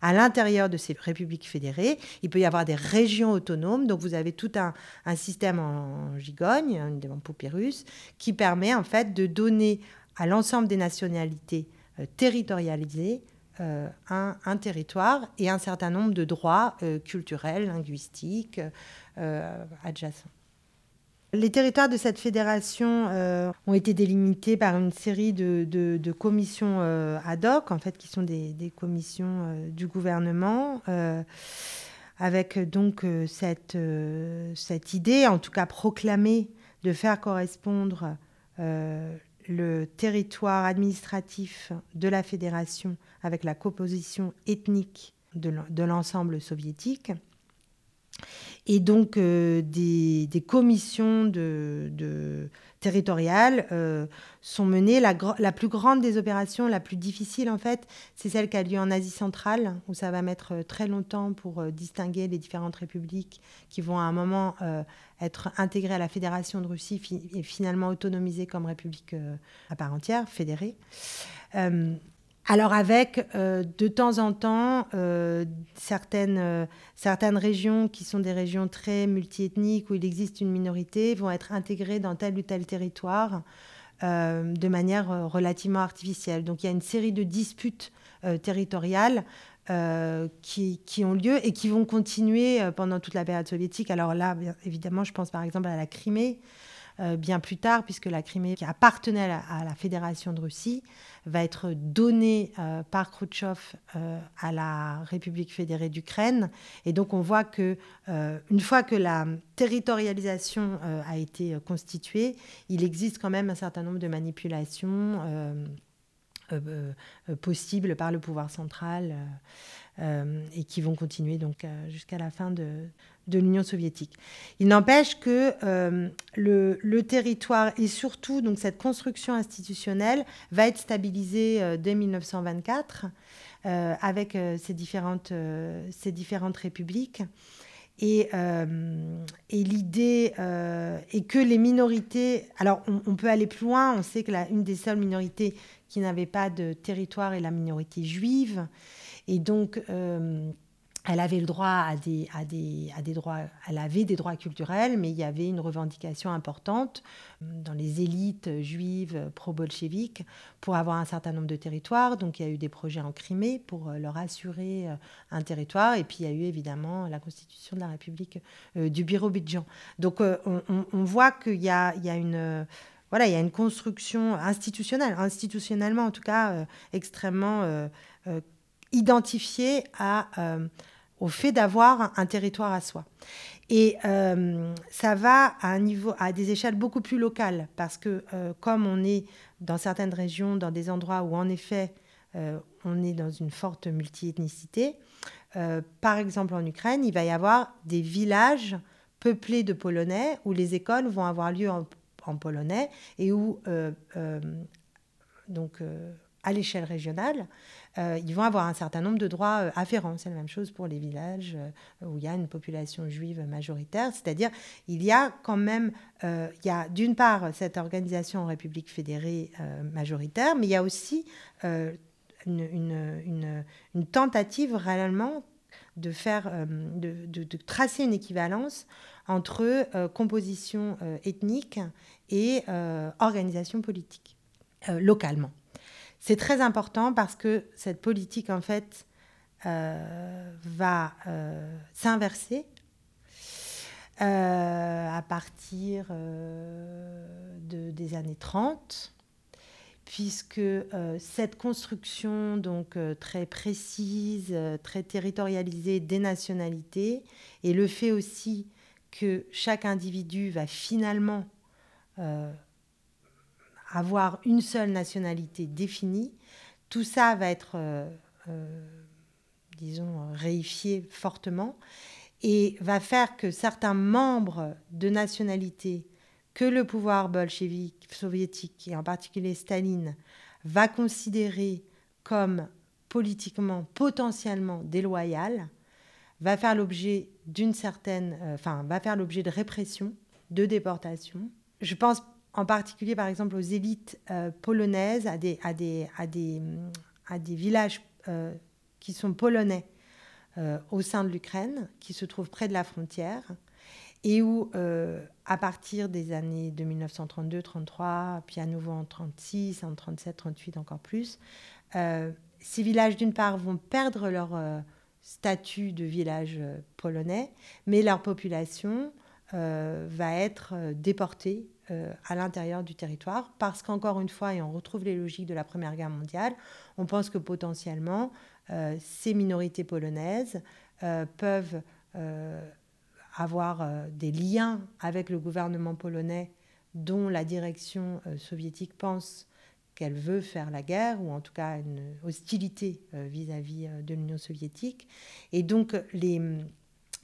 À l'intérieur de ces républiques fédérées, il peut y avoir des régions autonomes. Donc, vous avez tout un, système en gigogne, en papyrus, qui permet en fait de donner à l'ensemble des nationalités euh, territorialisées euh, un, territoire et un certain nombre de droits euh, culturels, linguistiques euh, adjacents. Les territoires de cette fédération ont été délimités par une série de, commissions ad hoc, en fait, qui sont des, commissions du gouvernement, avec donc cette idée, en tout cas proclamée, de faire correspondre le territoire administratif de la fédération avec la composition ethnique de l'ensemble soviétique. Et donc, des, commissions de, territoriales sont menées. La, plus grande des opérations, la plus difficile en fait, c'est celle qui a lieu en Asie centrale, où ça va mettre très longtemps pour distinguer les différentes républiques qui vont à un moment être intégrées à la Fédération de Russie et finalement autonomisées comme république à part entière, fédérée. Alors avec euh, de temps en temps euh, certaines, euh, certaines régions qui sont des régions très multiethniques où il existe une minorité vont être intégrées dans tel ou tel territoire de manière relativement artificielle. Donc il y a une série de disputes territoriales qui, qui, ont lieu et qui vont continuer pendant toute la période soviétique. Alors là, évidemment, je pense par exemple à la Crimée. Euh, bien plus tard, puisque la Crimée, qui appartenait à la, Fédération de Russie, va être donnée euh, par Khrouchtchev euh, à la République fédérée d'Ukraine. Et donc on voit que une fois que la territorialisation a été constituée, il existe quand même un certain nombre de manipulations possibles par le pouvoir central et qui vont continuer donc jusqu'à la fin de, l'Union soviétique. Il n'empêche que euh, le, territoire et surtout donc cette construction institutionnelle va être stabilisée euh, dès 1924 euh, avec ces, différentes, ces différentes républiques. Et, et l'idée est que les minorités... Alors on, peut aller plus loin, on sait que une des seules minorités qui n'avait pas de territoire est la minorité juive. Et donc elle avait le droit à des, à des, à des droits, elle avait des droits culturels, mais il y avait une revendication importante euh, dans les élites juives pro-bolcheviques pour avoir un certain nombre de territoires. Donc il y a eu des projets en Crimée pour euh, leur assurer euh, un territoire. Et puis il y a eu évidemment la constitution de la République du Birobidjan. Donc on, voit qu'il y y a une voilà, il y a une construction institutionnelle, institutionnellement en tout cas, extrêmement identifiée à au fait d'avoir un territoire à soi. Et euh, ça va à des échelles beaucoup plus locales, parce que euh, comme on est dans certaines régions, dans des endroits où en effet euh, on est dans une forte multiethnicité, par exemple en Ukraine, il va y avoir des villages peuplés de Polonais où les écoles vont avoir lieu en, en polonais et où donc à l'échelle régionale, euh, ils vont avoir un certain nombre de droits euh, afférents. C'est la même chose pour les villages euh, où il y a une population juive majoritaire. C'est-à-dire, il y a quand même, il y a d'une part cette organisation en République fédérée majoritaire, mais il y a aussi une, tentative réellement de faire, de, tracer une équivalence entre composition ethnique et organisation politique localement. C'est très important parce que cette politique, en fait, euh, va euh, s'inverser euh, à partir de, des années 30, puisque cette construction donc très précise, très territorialisée des nationalités, et le fait aussi que chaque individu va finalement avoir une seule nationalité définie, tout ça va être, euh, euh, disons, réifié fortement et va faire que certains membres de nationalités que le pouvoir bolchevique soviétique, et en particulier Staline, va considérer comme politiquement potentiellement déloyales, va faire l'objet d'une certaine, euh, va faire l'objet de répression, de déportation. Je pense en particulier par exemple aux élites euh, polonaises, à des, villages euh, qui sont polonais euh, au sein de l'Ukraine, qui se trouvent près de la frontière, et où, à partir des années de 1932-33, puis à nouveau en 36, en 37, 38 encore plus, ces villages d'une part vont perdre leur statut de village polonais, mais leur population va être déportée euh, à l'intérieur du territoire, parce qu'encore une fois, et on retrouve les logiques de la Première Guerre mondiale, on pense que potentiellement, euh, ces minorités polonaises euh, peuvent avoir des liens avec le gouvernement polonais dont la direction soviétique pense qu'elle veut faire la guerre, ou en tout cas une hostilité vis-à-vis -vis de l'Union soviétique. Et donc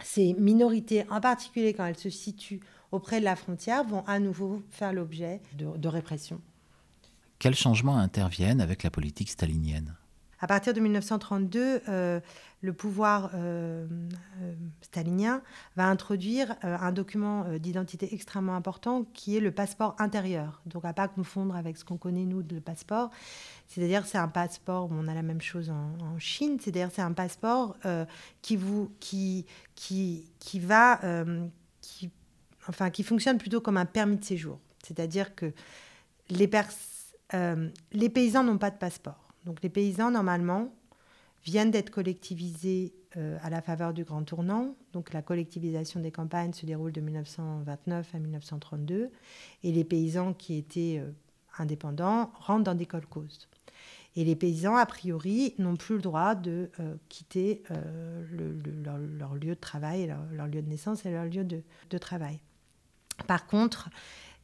ces minorités, en particulier quand elles se situent auprès de la frontière, vont à nouveau faire l'objet de, répression. Quels changements interviennent avec la politique stalinienne? À partir de 1932, euh, le pouvoir euh, euh, stalinien va introduire un document d'identité extrêmement important qui est le passeport intérieur. Donc à pas confondre avec ce qu'on connaît nous de passeport. C'est-à-dire c'est un passeport, on a la même chose en, Chine, c'est-à-dire c'est un passeport qui, vous, qui, qui, qui va, qui, enfin, qui fonctionne plutôt comme un permis de séjour. C'est-à-dire que les, les paysans n'ont pas de passeport. Donc les paysans, normalement, viennent d'être collectivisés euh, à la faveur du Grand Tournant. Donc la collectivisation des campagnes se déroule de 1929 à 1932. Et les paysans qui étaient euh, indépendants rentrent dans des colcos. Et les paysans, a priori, n'ont plus le droit de euh, quitter leur, lieu de travail, leur, lieu de naissance et leur lieu de travail. Par contre,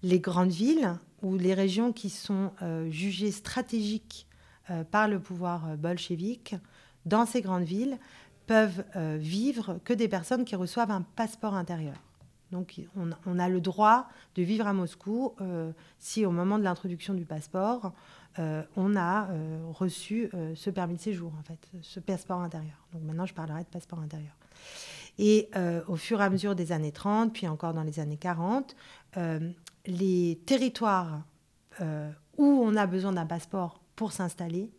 les grandes villes ou les régions qui sont jugées stratégiques euh, par le pouvoir euh, bolchevique dans ces grandes villes peuvent euh, vivre que des personnes qui reçoivent un passeport intérieur. Donc on, a le droit de vivre à Moscou si au moment de l'introduction du passeport, on a reçu ce permis de séjour, en fait, ce passeport intérieur. Donc maintenant, je parlerai de passeport intérieur. Et au fur et à mesure des années 30, puis encore dans les années 40, les territoires où on a besoin d'un passeport pour s'installer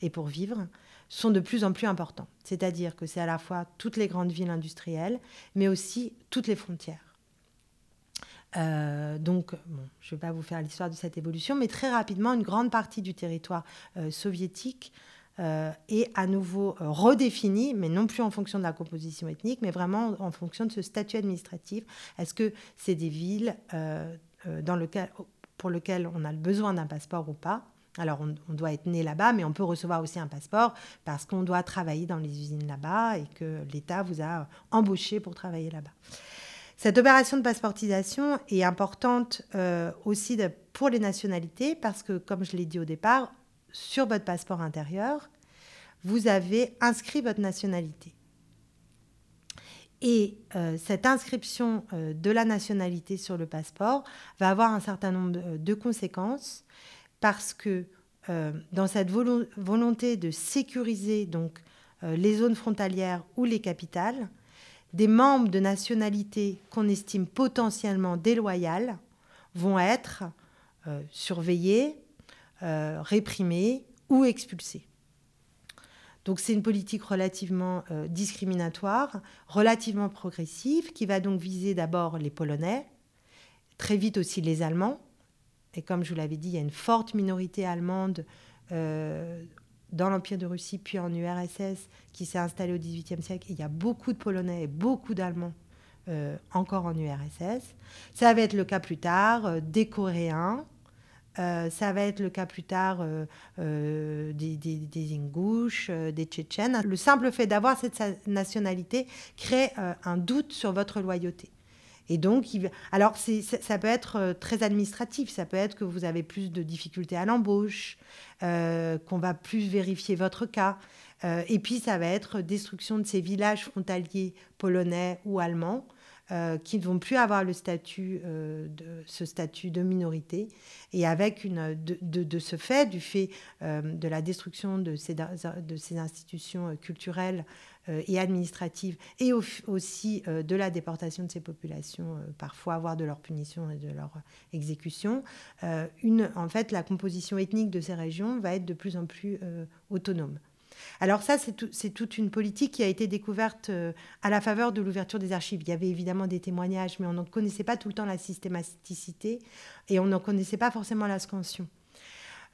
et pour vivre sont de plus en plus importants. C'est-à-dire que c'est à la fois toutes les grandes villes industrielles, mais aussi toutes les frontières. Euh, donc, je ne vais pas vous faire l'histoire de cette évolution, mais très rapidement, une grande partie du territoire euh, soviétique euh, est à nouveau redéfinie, mais non plus en fonction de la composition ethnique, mais vraiment en fonction de ce statut administratif. Est-ce que c'est des villes dans lequel, pour lesquelles on a besoin d'un passeport ou pas? Alors, on, doit être né là-bas, mais on peut recevoir aussi un passeport parce qu'on doit travailler dans les usines là-bas et que l'État vous a embauché pour travailler là-bas. Cette opération de passeportisation est importante euh, aussi pour les nationalités parce que, comme je l'ai dit au départ, sur votre passeport intérieur, vous avez inscrit votre nationalité. Et euh, cette inscription euh, de la nationalité sur le passeport va avoir un certain nombre de conséquences parce que euh, dans cette volonté de sécuriser donc euh, les zones frontalières ou les capitales, des membres de nationalités qu'on estime potentiellement déloyales vont être euh, réprimés ou expulsés. Donc c'est une politique relativement discriminatoire, relativement progressive, qui va donc viser d'abord les Polonais, très vite aussi les Allemands, et comme je vous l'avais dit, il y a une forte minorité allemande euh, dans l'Empire de Russie, puis en URSS, qui s'est installée au XVIIIe siècle. il y a beaucoup de Polonais et beaucoup d'Allemands euh, encore en URSS. Ça va être le cas plus tard euh, des Coréens. Ça va être le cas plus tard des, des, des, Ingouches, des Tchétchènes. Le simple fait d'avoir cette nationalité crée un doute sur votre loyauté. Et donc, alors ça peut être euh, très administratif, ça peut être que vous avez plus de difficultés à l'embauche, euh, qu'on va plus vérifier votre cas. Euh, et puis, ça va être destruction de ces villages frontaliers polonais ou allemands qui ne vont plus avoir le statut de ce statut de minorité et avec une de, ce fait du fait de la destruction de ces, de ces institutions culturelles euh, et administrative, et aussi euh, de la déportation de ces populations, euh, parfois, voire de leur punition et de leur exécution, en fait, la composition ethnique de ces régions va être de plus en plus autonome. Alors ça, c'est toute une politique qui a été découverte à la faveur de l'ouverture des archives. Il y avait évidemment des témoignages, mais on n'en connaissait pas tout le temps la systématicité et on n'en connaissait pas forcément la scansion.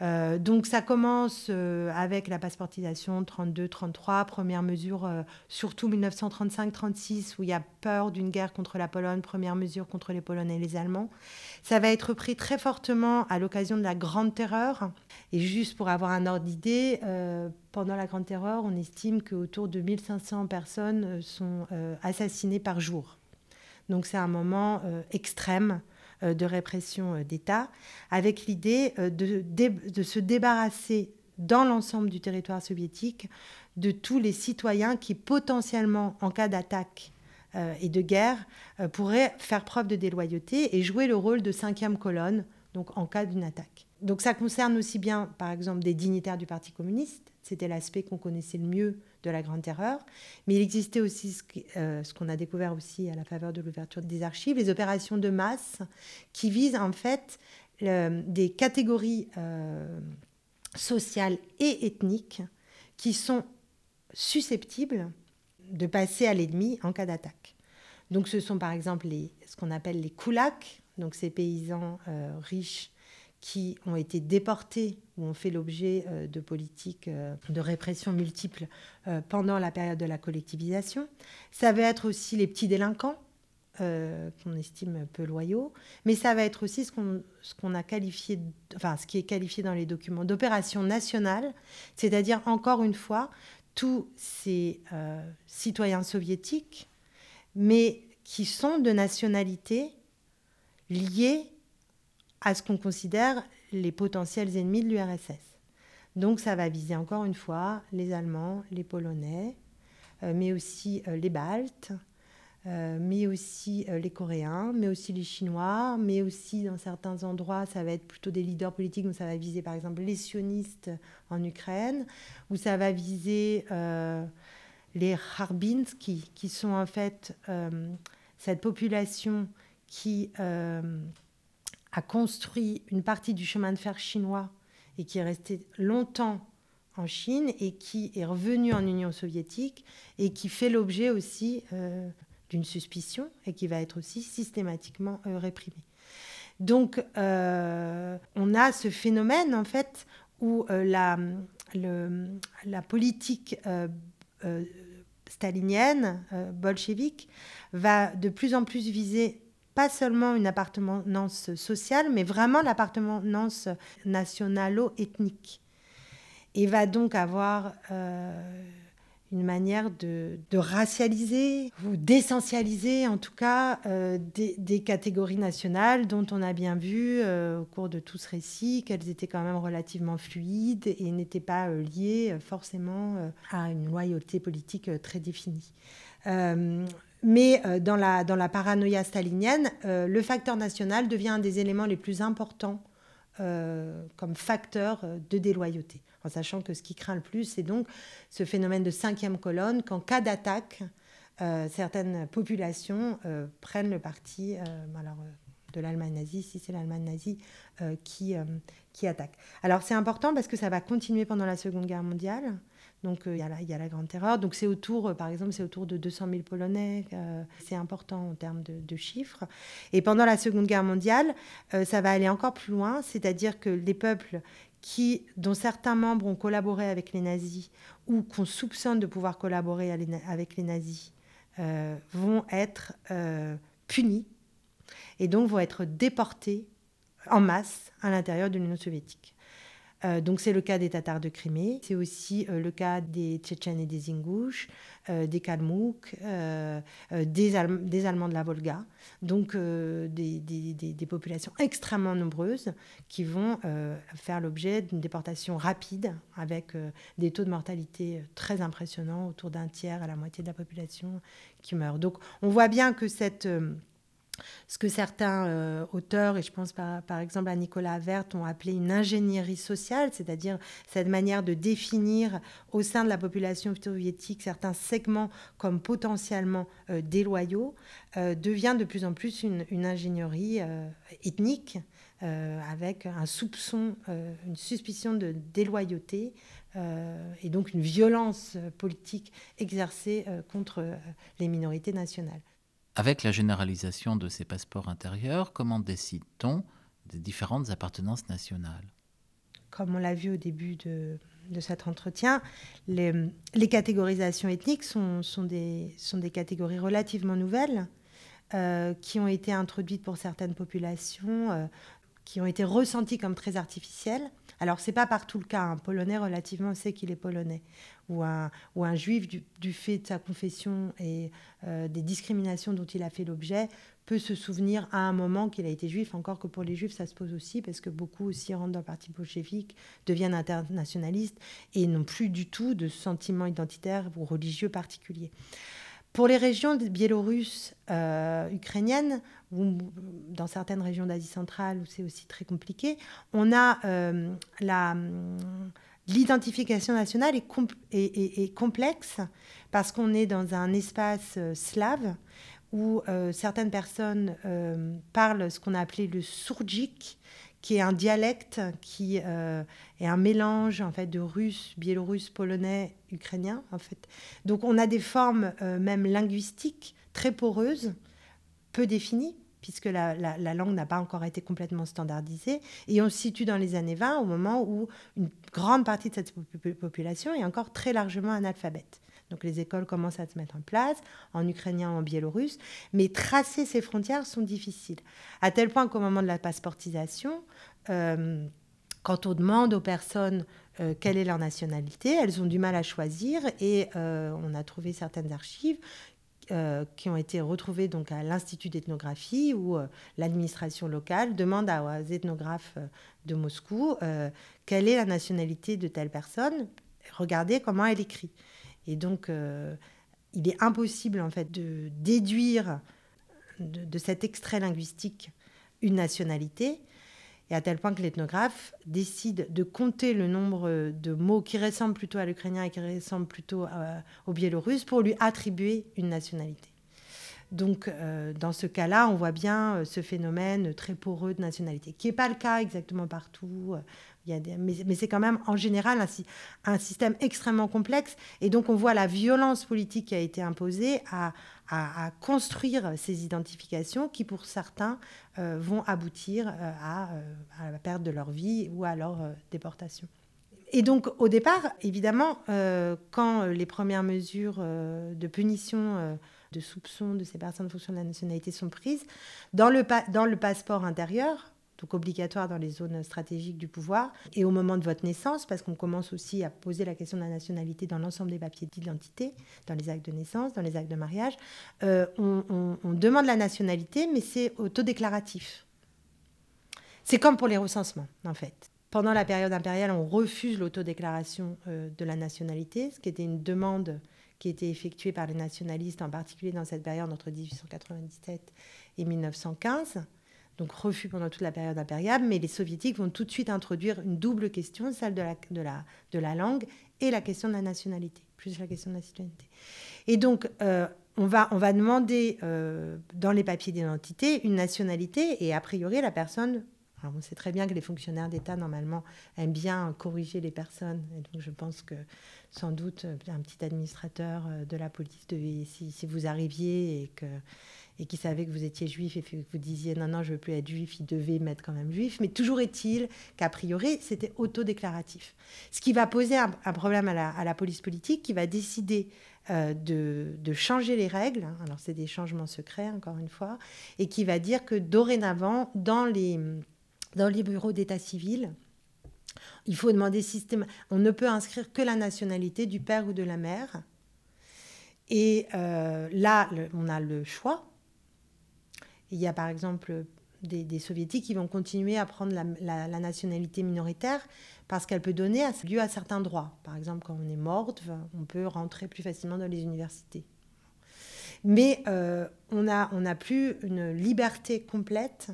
Euh, donc ça commence euh, avec la passeportisation 32-33, première mesure euh, surtout 1935-36 où il y a peur d'une guerre contre la Pologne, première mesure contre les Polonais et les Allemands. Ça va être pris très fortement à l'occasion de la Grande Terreur. Et juste pour avoir un ordre d'idée, pendant la Grande Terreur, on estime qu'autour de 1500 personnes sont assassinées par jour. Donc c'est un moment extrême euh, de répression euh, d'État, avec l'idée euh, de, se débarrasser dans l'ensemble du territoire soviétique de tous les citoyens qui potentiellement, en cas d'attaque et de guerre pourraient faire preuve de déloyauté et jouer le rôle de cinquième colonne donc en cas d'une attaque. Donc ça concerne aussi bien, par exemple, des dignitaires du Parti communiste, c'était l'aspect qu'on connaissait le mieux de la Grande Terreur, mais il existait aussi ce qu'on a découvert aussi à la faveur de l'ouverture des archives, les opérations de masse qui visent en fait des catégories sociales et ethniques qui sont susceptibles de passer à l'ennemi en cas d'attaque. Donc ce sont par exemple ce qu'on appelle les koulaks, donc ces paysans euh, riches qui ont été déportés ou ont fait l'objet euh, de politiques euh, de répression multiples pendant la période de la collectivisation. Ça va être aussi les petits délinquants, qu'on estime peu loyaux, mais ça va être aussi ce qu'on qu'on a qualifié, enfin ce qui est qualifié dans les documents d'opération nationale, c'est-à-dire encore une fois tous ces citoyens soviétiques, mais qui sont de nationalité liés à ce qu'on considère les potentiels ennemis de l'URSS. Donc ça va viser encore une fois les Allemands, les Polonais, euh, mais aussi euh, les Baltes, euh, mais aussi les Coréens, mais aussi les Chinois, mais aussi dans certains endroits, ça va être plutôt des leaders politiques, donc ça va viser par exemple les sionistes en Ukraine, ou ça va viser les Harbins, qui, qui, sont en fait cette population qui euh, a construit une partie du chemin de fer chinois et qui est resté longtemps en Chine et qui est revenu en Union soviétique et qui fait l'objet aussi euh, d'une suspicion et qui va être aussi systématiquement euh, réprimé. Donc on a ce phénomène en fait où la, la politique stalinienne, bolchevique, va de plus en plus viser pas seulement une appartenance sociale, mais vraiment l'appartenance nationalo-ethnique. Et va donc avoir euh, une manière de, racialiser ou d'essentialiser en tout cas euh, des, catégories nationales dont on a bien vu euh, au cours de tout ce récit qu'elles étaient quand même relativement fluides et n'étaient pas liées forcément à une loyauté politique très définie. Mais euh, dans, la, paranoïa stalinienne, euh, le facteur national devient un des éléments les plus importants euh, comme facteur de déloyauté. En sachant que ce qui craint le plus, c'est donc ce phénomène de cinquième colonne, qu'en cas d'attaque, certaines populations prennent le parti alors, de l'Allemagne nazie, si c'est l'Allemagne nazie qui, qui attaque. Alors c'est important parce que ça va continuer pendant la Seconde Guerre mondiale. Donc euh, il y, a la grande terreur. Donc c'est autour, euh, par exemple, c'est autour de 200 000 Polonais. Euh, c'est important en termes de, chiffres. Et pendant la Seconde Guerre mondiale, ça va aller encore plus loin, c'est-à-dire que les peuples qui, dont certains membres ont collaboré avec les nazis ou qu'on soupçonne de pouvoir collaborer avec les nazis vont être punis et donc vont être déportés en masse à l'intérieur de l'Union soviétique. Euh, donc c'est le cas des Tatars de Crimée, c'est aussi euh, le cas des Tchétchènes et des Ingouches, euh, des Kalmouks, des, Allemands de la Volga, donc des, des, populations extrêmement nombreuses qui vont faire l'objet d'une déportation rapide avec des taux de mortalité très impressionnants, autour d'un tiers à la moitié de la population qui meurt. Donc on voit bien que cette ce que certains euh, auteurs, et je pense par, exemple à Nicolas Avert, ont appelé une ingénierie sociale, c'est-à-dire cette manière de définir au sein de la population soviétique certains segments comme potentiellement euh, déloyaux, euh, devient de plus en plus une, ingénierie ethnique avec un soupçon, une suspicion de déloyauté et donc une violence politique exercée contre les minorités nationales. Avec la généralisation de ces passeports intérieurs, comment décide-t-on des différentes appartenances nationales? Comme on l'a vu au début de, cet entretien, les, catégorisations ethniques sont, des, catégories relativement nouvelles euh, qui ont été introduites pour certaines populations, euh, qui ont été ressenties comme très artificielles. Alors, ce n'est pas partout le cas. Un Polonais, relativement, sait qu'il est polonais ou un, ou un juif, du, fait de sa confession et euh, des discriminations dont il a fait l'objet, peut se souvenir à un moment qu'il a été juif, encore que pour les juifs, ça se pose aussi, parce que beaucoup aussi rentrent dans le parti bolchevique, deviennent internationalistes et n'ont plus du tout de sentiment identitaire ou religieux particulier. Pour les régions biélorusses, euh, ukrainiennes, ou dans certaines régions d'Asie centrale où c'est aussi très compliqué, on a euh, la l'identification nationale est, complexe parce qu'on est dans un espace euh, slave où euh, certaines personnes euh, parlent ce qu'on a appelé le sourdjik, qui est un dialecte qui est un mélange en fait de russe, biélorusse, polonais, ukrainien en fait. Donc on a des formes même linguistiques très poreuses, peu définies puisque la, langue n'a pas encore été complètement standardisée. Et on se situe dans les années 20, au moment où une grande partie de cette population est encore très largement analphabète. Donc les écoles commencent à se mettre en place, en ukrainien, en biélorusse, mais tracer ces frontières sont difficiles. À tel point qu'au moment de la passeportisation, euh, quand on demande aux personnes euh, quelle est leur nationalité, elles ont du mal à choisir et euh, on a trouvé certaines archives euh, qui ont été retrouvés donc à l'Institut d'ethnographie où euh, l'administration locale demande aux ethnographes euh, de Moscou quelle est la nationalité de telle personne, regardez comment elle écrit. Et donc, il est impossible en fait de déduire de cet extrait linguistique une nationalité et à tel point que l'ethnographe décide de compter le nombre de mots qui ressemblent plutôt à l'ukrainien et qui ressemblent plutôt euh, au biélorusse pour lui attribuer une nationalité. Donc, euh, dans ce cas-là, on voit bien euh, ce phénomène très poreux de nationalité, qui n'est pas le cas exactement partout. Mais, c'est quand même en général un, système extrêmement complexe. Et donc, on voit la violence politique qui a été imposée à, construire ces identifications qui, pour certains, euh, vont aboutir euh, à, à, la perte de leur vie ou à leur déportation. Et donc, au départ, évidemment, quand les premières mesures de punition de soupçon de ces personnes en fonction de la nationalité sont prises. Dans le passeport intérieur, donc obligatoire dans les zones stratégiques du pouvoir, et au moment de votre naissance, parce qu'on commence aussi à poser la question de la nationalité dans l'ensemble des papiers d'identité, dans les actes de naissance, dans les actes de mariage, euh, on, demande la nationalité, mais c'est autodéclaratif. C'est comme pour les recensements, en fait. Pendant la période impériale, on refuse l'autodéclaration euh, de la nationalité, ce qui était une demande qui était effectuée par les nationalistes, en particulier dans cette période entre 1897 et 1915. Donc refus pendant toute la période impériale, mais les soviétiques vont tout de suite introduire une double question, celle de la, de la, de la langue et la question de la nationalité, plus la question de la citoyenneté. Et donc, euh, on, va, on va demander euh, dans les papiers d'identité une nationalité, et a priori, la personne on sait très bien que les fonctionnaires d'État, normalement, aiment bien corriger les personnes. Et donc, je pense que sans doute, un petit administrateur euh, de la police, si vous arriviez et que et qui savait que vous étiez juif et que vous disiez non, non, je veux plus être juif, il devait mettre quand même juif. Mais toujours est-il qu'a priori, c'était autodéclaratif. Ce qui va poser un, problème à la, police politique qui va décider euh, de, changer les règles. Alors, c'est des changements secrets, encore une fois, et qui va dire que dorénavant, dans les bureaux d'état civil, il faut demander systématiquement. On ne peut inscrire que la nationalité du père ou de la mère. Et euh, là, on a le choix. Il y a par exemple des, soviétiques qui vont continuer à prendre la, nationalité minoritaire parce qu'elle peut donner lieu à certains droits. Par exemple, quand on est morte, on peut rentrer plus facilement dans les universités. Mais euh, on n'a on a plus une liberté complète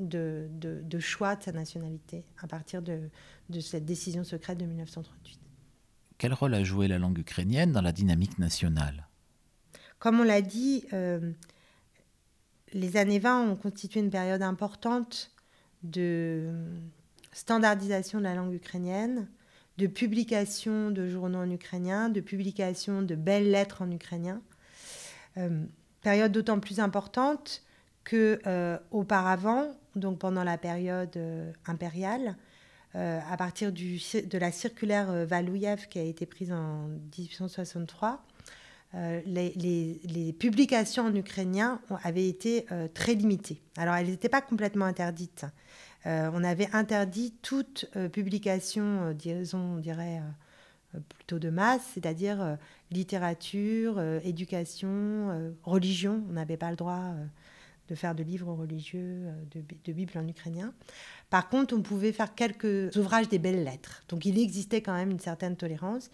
de, de, choix de sa nationalité à partir de, de cette décision secrète de 1938. Quel rôle a joué la langue ukrainienne dans la dynamique nationale? Comme on l'a dit, euh, les années 20 ont constitué une période importante de standardisation de la langue ukrainienne, de publication de journaux en ukrainien, de publication de belles lettres en ukrainien. Euh, période d'autant plus importante que euh, auparavant, donc pendant la période euh, impériale, euh, à partir de la circulaire Valouyev qui a été prise en 1863, les, les, publications en ukrainien avaient été très limitées. Alors elles n'étaient pas complètement interdites. on avait interdit toute publication, disons, on dirait plutôt de masse, c'est-à-dire littérature, éducation, religion. On n'avait pas le droit de faire de livres religieux, de, de Bible en ukrainien. Par contre, on pouvait faire quelques ouvrages des belles lettres. Donc il existait quand même une certaine tolérance.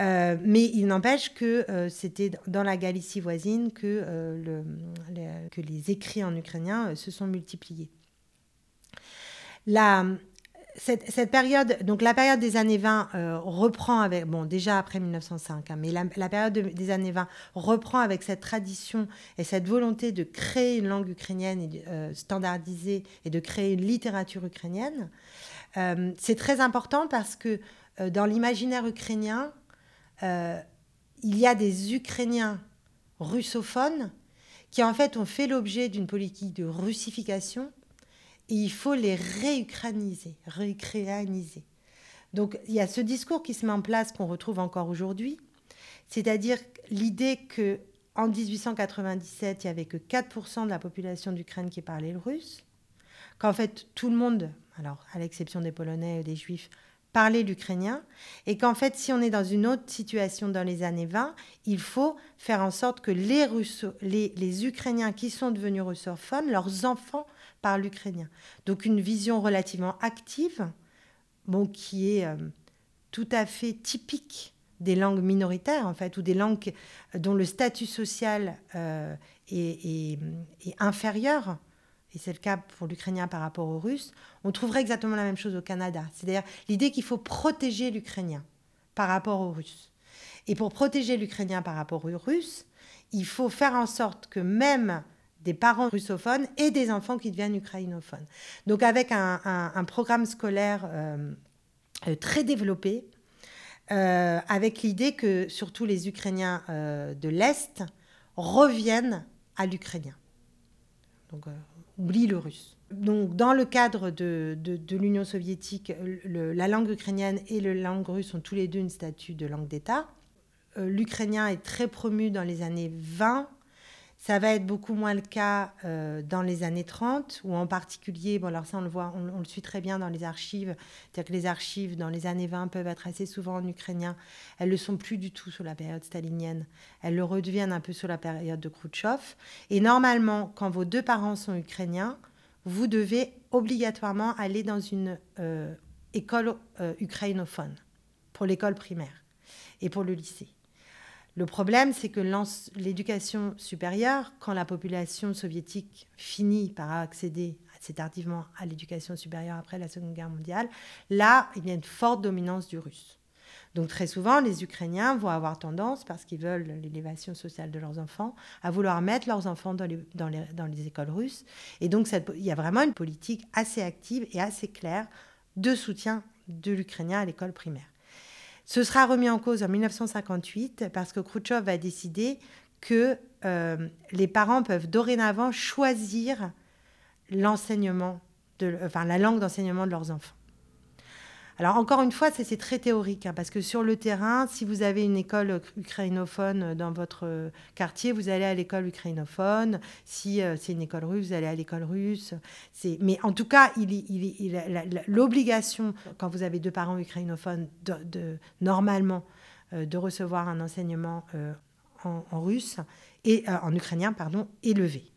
Euh, mais il n'empêche que euh, c'était dans la Galicie voisine que, euh, les écrits en ukrainien se sont multipliés. La, cette, période, donc la période des années 20 reprend avec, bon déjà après 1905, hein, mais la, période des années 20 reprend avec cette tradition et cette volonté de créer une langue ukrainienne standardisée et de créer une littérature ukrainienne. c'est très important parce que dans l'imaginaire ukrainien, euh, il y a des Ukrainiens russophones qui en fait ont fait l'objet d'une politique de russification et il faut les réucraniser, réucréaniser. Donc il y a ce discours qui se met en place qu'on retrouve encore aujourd'hui, c'est-à-dire l'idée que en 1897, il n'y avait que 4% de la population d'Ukraine qui parlait le russe, qu'en fait tout le monde, alors à l'exception des Polonais et des Juifs, parler l'ukrainien et qu'en fait, si on est dans une autre situation dans les années 20, il faut faire en sorte que les, les, Ukrainiens qui sont devenus russophones, leurs enfants parlent l'ukrainien. Donc une vision relativement active, bon, qui est euh, tout à fait typique des langues minoritaires, en fait, ou des langues dont le statut social euh, est inférieur et c'est le cas pour l'ukrainien par rapport au russe, on trouverait exactement la même chose au Canada. C'est-à-dire l'idée qu'il faut protéger l'ukrainien par rapport au russe. Et pour protéger l'ukrainien par rapport aux russes, il faut faire en sorte que même des parents russophones et des enfants qui deviennent ukrainophones. Donc avec un, programme scolaire euh, euh, très développé, euh, avec l'idée que surtout les Ukrainiens de l'Est reviennent à l'ukrainien. Donc oublie le russe. Donc, dans le cadre de, de, l'Union soviétique, la langue ukrainienne et la langue russe ont tous les deux une statut de langue d'État. Euh, l'ukrainien est très promu dans les années 20 ça va être beaucoup moins le cas euh, dans les années 30, où en particulier, bon alors ça on le voit, on, le suit très bien dans les archives, c'est-à-dire que les archives dans les années 20 peuvent être assez souvent en ukrainien. Elles ne le sont plus du tout sous la période stalinienne. Elles le redeviennent un peu sous la période de Khrouchtchev. Et normalement, quand vos deux parents sont ukrainiens, vous devez obligatoirement aller dans une euh, école euh, ukrainophone pour l'école primaire et pour le lycée. Le problème, c'est que l'éducation supérieure, quand la population soviétique finit par accéder assez tardivement à l'éducation supérieure après la Seconde Guerre mondiale, là, il y a une forte dominance du russe. Donc très souvent, les Ukrainiens vont avoir tendance, parce qu'ils veulent l'élévation sociale de leurs enfants, à vouloir mettre leurs enfants dans les, écoles russes. Et donc il y a vraiment une politique assez active et assez claire de soutien de l'Ukrainien à l'école primaire. Ce sera remis en cause en 1958 parce que Khrouchtchev va décider que euh, les parents peuvent dorénavant choisir la langue d'enseignement de leurs enfants. Alors encore une fois, c'est très théorique, hein, parce que sur le terrain, si vous avez une école ukrainophone dans votre quartier, vous allez à l'école ukrainophone. Si euh, c'est une école russe, vous allez à l'école russe. Mais en tout cas, l'obligation, quand vous avez deux parents ukrainophones, normalement, euh, de recevoir un enseignement euh, en, en, russe et en ukrainien, pardon, est levée.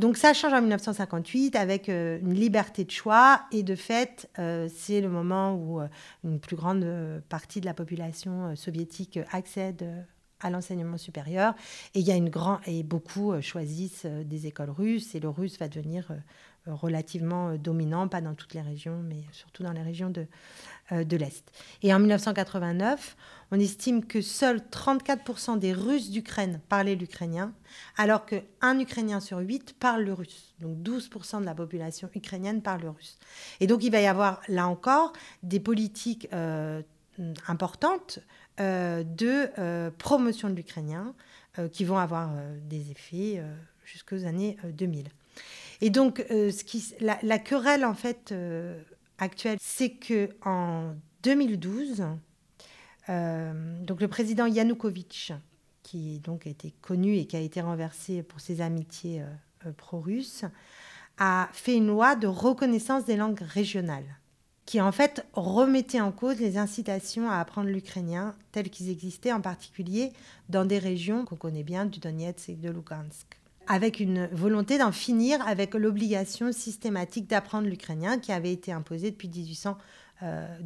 Donc ça change en 1958 avec euh, une liberté de choix et de fait, euh, c'est le moment où euh, une plus grande partie de la population soviétique accède à l'enseignement supérieur. Et il y a une grande et beaucoup choisissent des écoles russes. Et le russe va devenir relativement dominant, pas dans toutes les régions, mais surtout dans les régions de, de l'Est. Et en 1989, on estime que seuls 34% des Russes d'Ukraine parlaient l'ukrainien, alors qu'un Ukrainien sur huit parle le russe. Donc 12% de la population ukrainienne parle le russe. Et donc il va y avoir, là encore, des politiques euh, importantes euh, de euh, promotion de l'ukrainien qui vont avoir des effets jusqu'aux années 2000. Et donc la, querelle en fait actuelle, c'est que en 2012, euh, donc le président Yanukovych, qui donc a été connu et qui a été renversé pour ses amitiés euh, euh, pro-russes, a fait une loi de reconnaissance des langues régionales, qui en fait remettait en cause les incitations à apprendre l'ukrainien tels qu'ils existaient en particulier dans des régions qu'on connaît bien, du Donetsk et de Lugansk. Avec une volonté d'en finir avec l'obligation systématique d'apprendre l'ukrainien qui avait été imposée depuis 1800,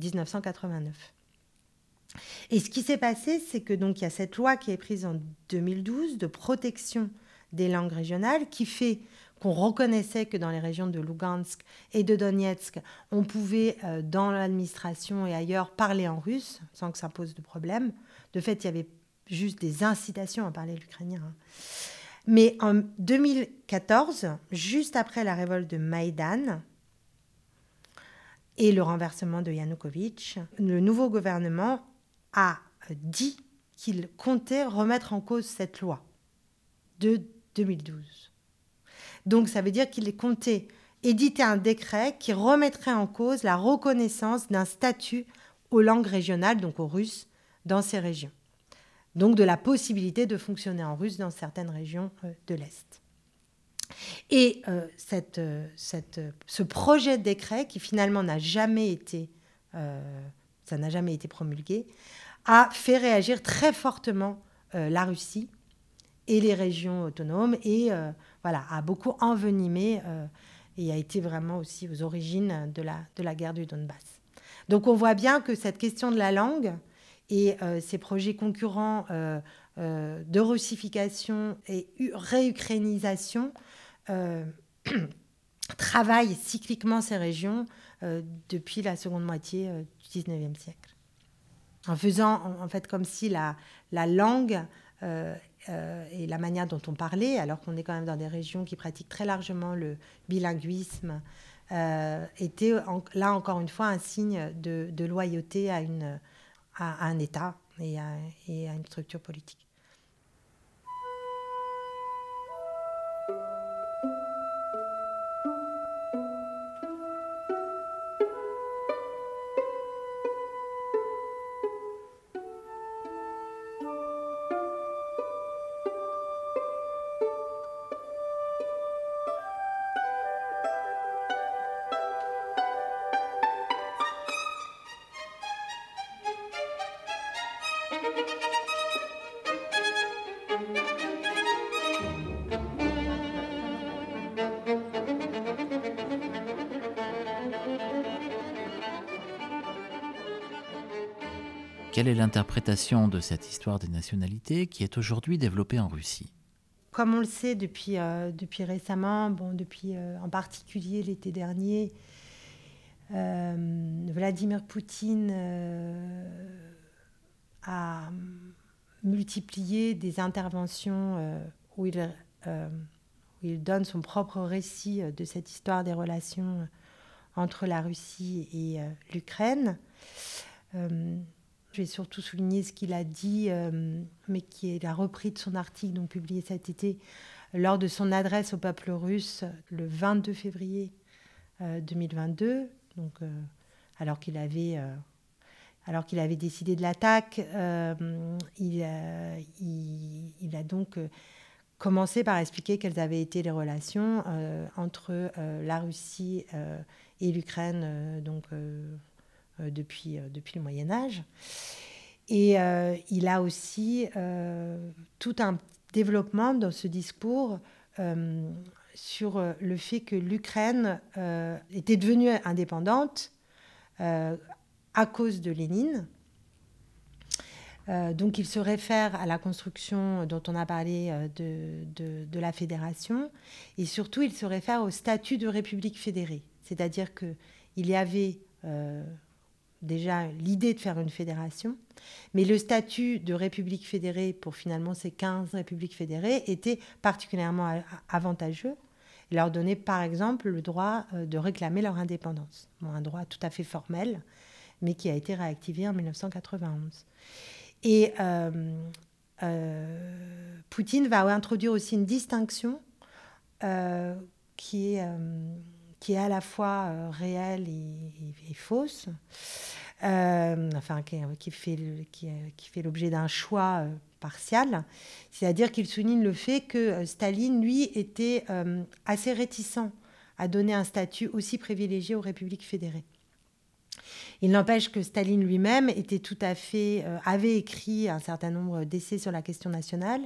1989. Euh, Et ce qui s'est passé, c'est que donc il y a cette loi qui est prise en 2012 de protection des langues régionales qui fait qu'on reconnaissait que dans les régions de Lugansk et de Donetsk, on pouvait, euh, dans l'administration et ailleurs, parler en russe sans que ça pose de problème. De fait, il y avait juste des incitations à parler l'ukrainien. Hein. Mais en 2014, juste après la révolte de Maïdan et le renversement de Yanukovych, le nouveau gouvernement a dit qu'il comptait remettre en cause cette loi de 2012. Donc ça veut dire qu'il comptait éditer un décret qui remettrait en cause la reconnaissance d'un statut aux langues régionales, donc aux Russes, dans ces régions donc de la possibilité de fonctionner en russe dans certaines régions euh, de l'Est. Et euh, euh, ce projet de décret, qui finalement n'a jamais été, ça n'a jamais été promulgué, a fait réagir très fortement la Russie et les régions autonomes et voilà, a beaucoup envenimé et a été vraiment aussi aux origines de la, de la guerre du Donbass. Donc on voit bien que cette question de la langue, et euh, ces projets concurrents euh, euh, de russification et réukrainisation travaillent cycliquement ces régions depuis la seconde moitié du XIXe siècle. En faisant en fait comme si la, la langue et la manière dont on parlait, alors qu'on est quand même dans des régions qui pratiquent très largement le bilinguisme, était là encore une fois un signe de loyauté à une, à, un État et à, une structure politique. Quelle est l'interprétation de cette histoire des nationalités qui est aujourd'hui développée en Russie? Comme on le sait depuis, euh, depuis récemment, bon, depuis euh, en particulier l'été dernier, euh, Vladimir Poutine a multiplié des interventions où il, où, il, donne son propre récit de cette histoire des relations entre la Russie et l'Ukraine. Je vais surtout souligner ce qu'il a dit, euh, mais qui est la reprise de son article, donc publié cet été, lors de son adresse au peuple russe le 22 février 2022, euh, donc, euh, alors qu'il avait, avait décidé de l'attaque. Il, il, a donc commencé par expliquer quelles avaient été les relations entre la Russie et l'Ukraine, donc depuis, euh, depuis le Moyen Âge. Et euh, il a aussi tout un développement dans ce discours sur le fait que l'Ukraine était devenue indépendante à cause de Lénine. donc il se réfère à la construction dont on a parlé de, la fédération et surtout il se réfère au statut de république fédérée. C'est-à-dire qu'il y avait déjà l'idée de faire une fédération, mais le statut de république fédérée pour finalement ces 15 républiques fédérées était particulièrement avantageux. Il leur donnait par exemple le droit euh, de réclamer leur indépendance, un droit tout à fait formel, mais qui a été réactivé en 1991. Et euh, euh, Poutine va introduire aussi une distinction qui est qui est à la fois euh, réelle et, fausse, euh, enfin qui, fait, qui, fait l'objet d'un choix euh, partial. C'est-à-dire qu'il souligne le fait que Staline, lui, était assez réticent à donner un statut aussi privilégié aux républiques fédérées. Il n'empêche que Staline lui-même était tout à fait, euh, avait écrit un certain nombre d'essais sur la question nationale.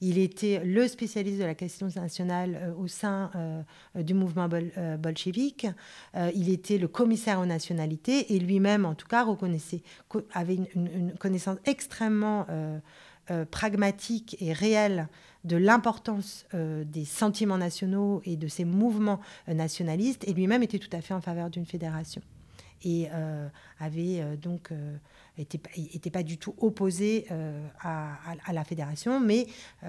Il était le spécialiste de la question nationale euh, au sein euh, du mouvement bolchevique. il était le commissaire aux nationalités et lui-même, en tout cas, reconnaissait, avait une, connaissance extrêmement pragmatique et réelle de l'importance des sentiments nationaux et de ces mouvements nationalistes, et lui-même était tout à fait en faveur d'une fédération et euh, avait euh, donc euh, pas du tout opposé à, la fédération, mais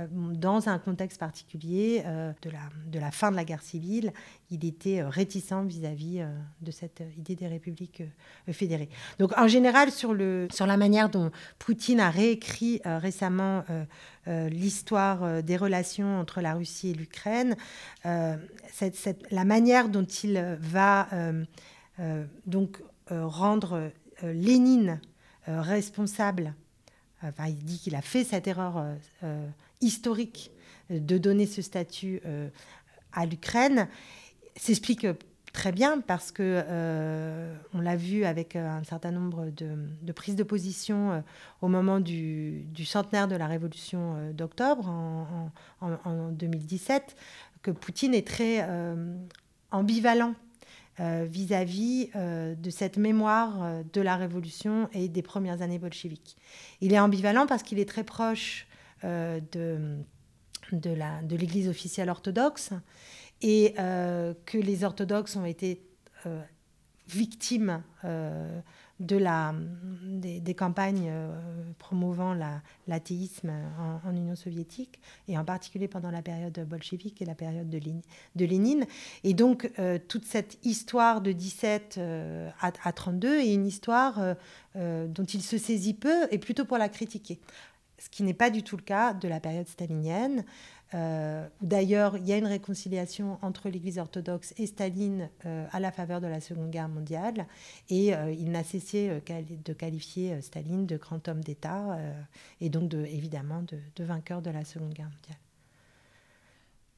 dans un contexte particulier de, la, de la fin de la guerre civile, il était réticent vis-à-vis de cette idée des républiques fédérées. Donc en général, sur, le, sur la manière dont Poutine a réécrit récemment l'histoire des relations entre la Russie et l'Ukraine, la manière dont il va donc euh, rendre euh, Lénine responsable, enfin, il dit qu'il a fait cette erreur historique de donner ce statut à l'Ukraine, s'explique très bien parce que on l'a vu avec un certain nombre de, prises de position au moment du, centenaire de la révolution d'octobre en, en, 2017 que Poutine est très ambivalent euh, vis-à-vis euh, de cette mémoire euh, de la Révolution et des premières années bolcheviques. Il est ambivalent parce qu'il est très proche de, de l'Église officielle orthodoxe et que les orthodoxes ont été victimes de la, des, campagnes euh, promouvant l'athéisme en, Union soviétique, et en particulier pendant la période bolchevique et la période de, Lénine. Et donc, euh, toute cette histoire de 17 euh, à, à, 32 est une histoire dont il se saisit peu, et plutôt pour la critiquer. Ce qui n'est pas du tout le cas de la période stalinienne, euh, d'ailleurs il y a une réconciliation entre l'Église orthodoxe et Staline euh, à la faveur de la Seconde Guerre mondiale, et euh, il n'a cessé de qualifier Staline de grand homme d'État, et donc de, évidemment de, vainqueur de la Seconde Guerre mondiale.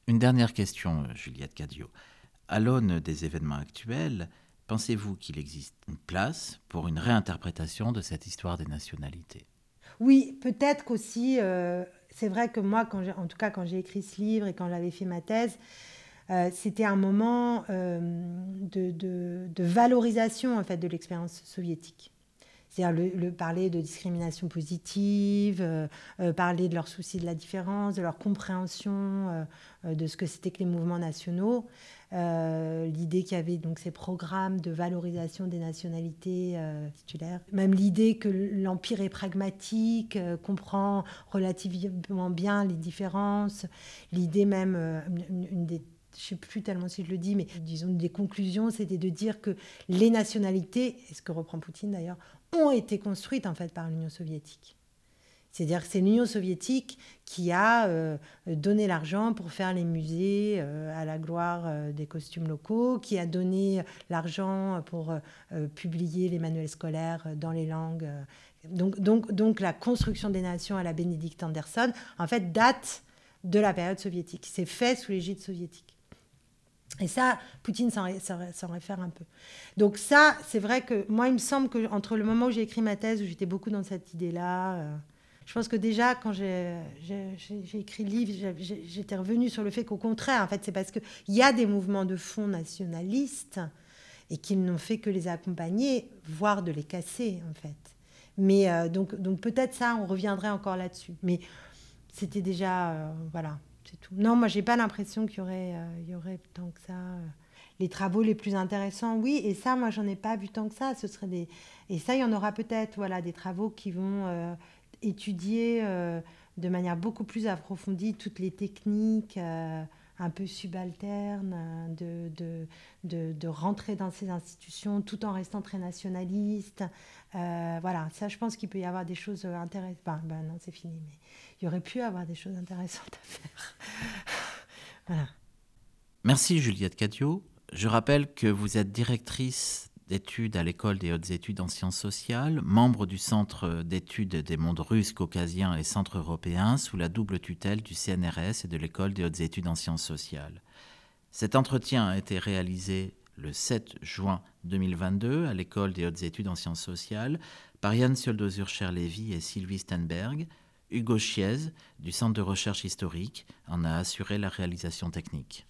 Une dernière question, Juliette Cadio. À l'aune des événements actuels, pensez-vous qu'il existe une place pour une réinterprétation de cette histoire des nationalités? Oui, peut-être qu'aussi c'est vrai que moi, en tout cas quand j'ai écrit ce livre et quand j'avais fait ma thèse, euh, c'était un moment euh, de, valorisation en fait de l'expérience soviétique. C'est-à-dire le, parler de discrimination positive, euh, parler de leur souci de la différence, de leur compréhension de ce que c'était que les mouvements nationaux. Euh, l'idée qu'il y avait donc ces programmes de valorisation des nationalités euh, titulaires, même l'idée que l'empire est pragmatique, euh, comprend relativement bien les différences, l'idée même, je ne sais plus tellement si je le dis, mais disons des conclusions, c'était de dire que les nationalités, et ce que reprend Poutine d'ailleurs, ont été construites en fait par l'Union soviétique. C'est-à-dire que c'est l'Union soviétique qui a euh, donné l'argent pour faire les musées euh, à la gloire euh, des costumes locaux, qui a donné l'argent pour publier les manuels scolaires dans les langues. Donc, donc, donc la construction des nations à la Bénédicte Anderson, en fait, date de la période soviétique. C'est fait sous l'égide soviétique. Et ça, Poutine s'en réfère un peu. Donc ça, c'est vrai que moi, il me semble que entre le moment où j'ai écrit ma thèse, où j'étais beaucoup dans cette idée-là, je pense que déjà, quand j'ai écrit le livre, j'étais revenue sur le fait qu'au contraire, en fait, c'est parce qu'il y a des mouvements de fond nationalistes et qu'ils n'ont fait que les accompagner, voire de les casser, en fait. Mais euh, donc, donc peut-être ça, on reviendrait encore là-dessus. Mais c'était déjà, euh, voilà, Non, moi, j'ai pas l'impression qu'il y aurait, euh, il y aurait tant que ça. les travaux les plus intéressants, oui, et ça, moi, j'en ai pas vu tant que ça. Ce serait des, et ça, il y en aura peut-être, voilà, des travaux qui vont étudier euh, de manière beaucoup plus approfondie toutes les techniques euh, un peu subalternes de, de, de, rentrer dans ces institutions tout en restant très nationaliste. Euh, voilà, ça je pense qu'il peut y avoir des choses intéressantes. Ben, non, c'est fini, mais il y aurait pu avoir des choses intéressantes à faire. voilà. Merci Juliette Cadio. Je rappelle que vous êtes directrice d'études à l'école des hautes études en sciences sociales, membre du Centre d'études des mondes russes, caucasiens et centre européen sous la double tutelle du CNRS et de l'école des hautes études en sciences sociales. Cet entretien a été réalisé le 7 juin 2022 à l'École des hautes études en sciences sociales par Yann Sioldozer-Cherlévy et Sylvie Stenberg. Hugo Chiez, du Centre de recherche historique, en a assuré la réalisation technique.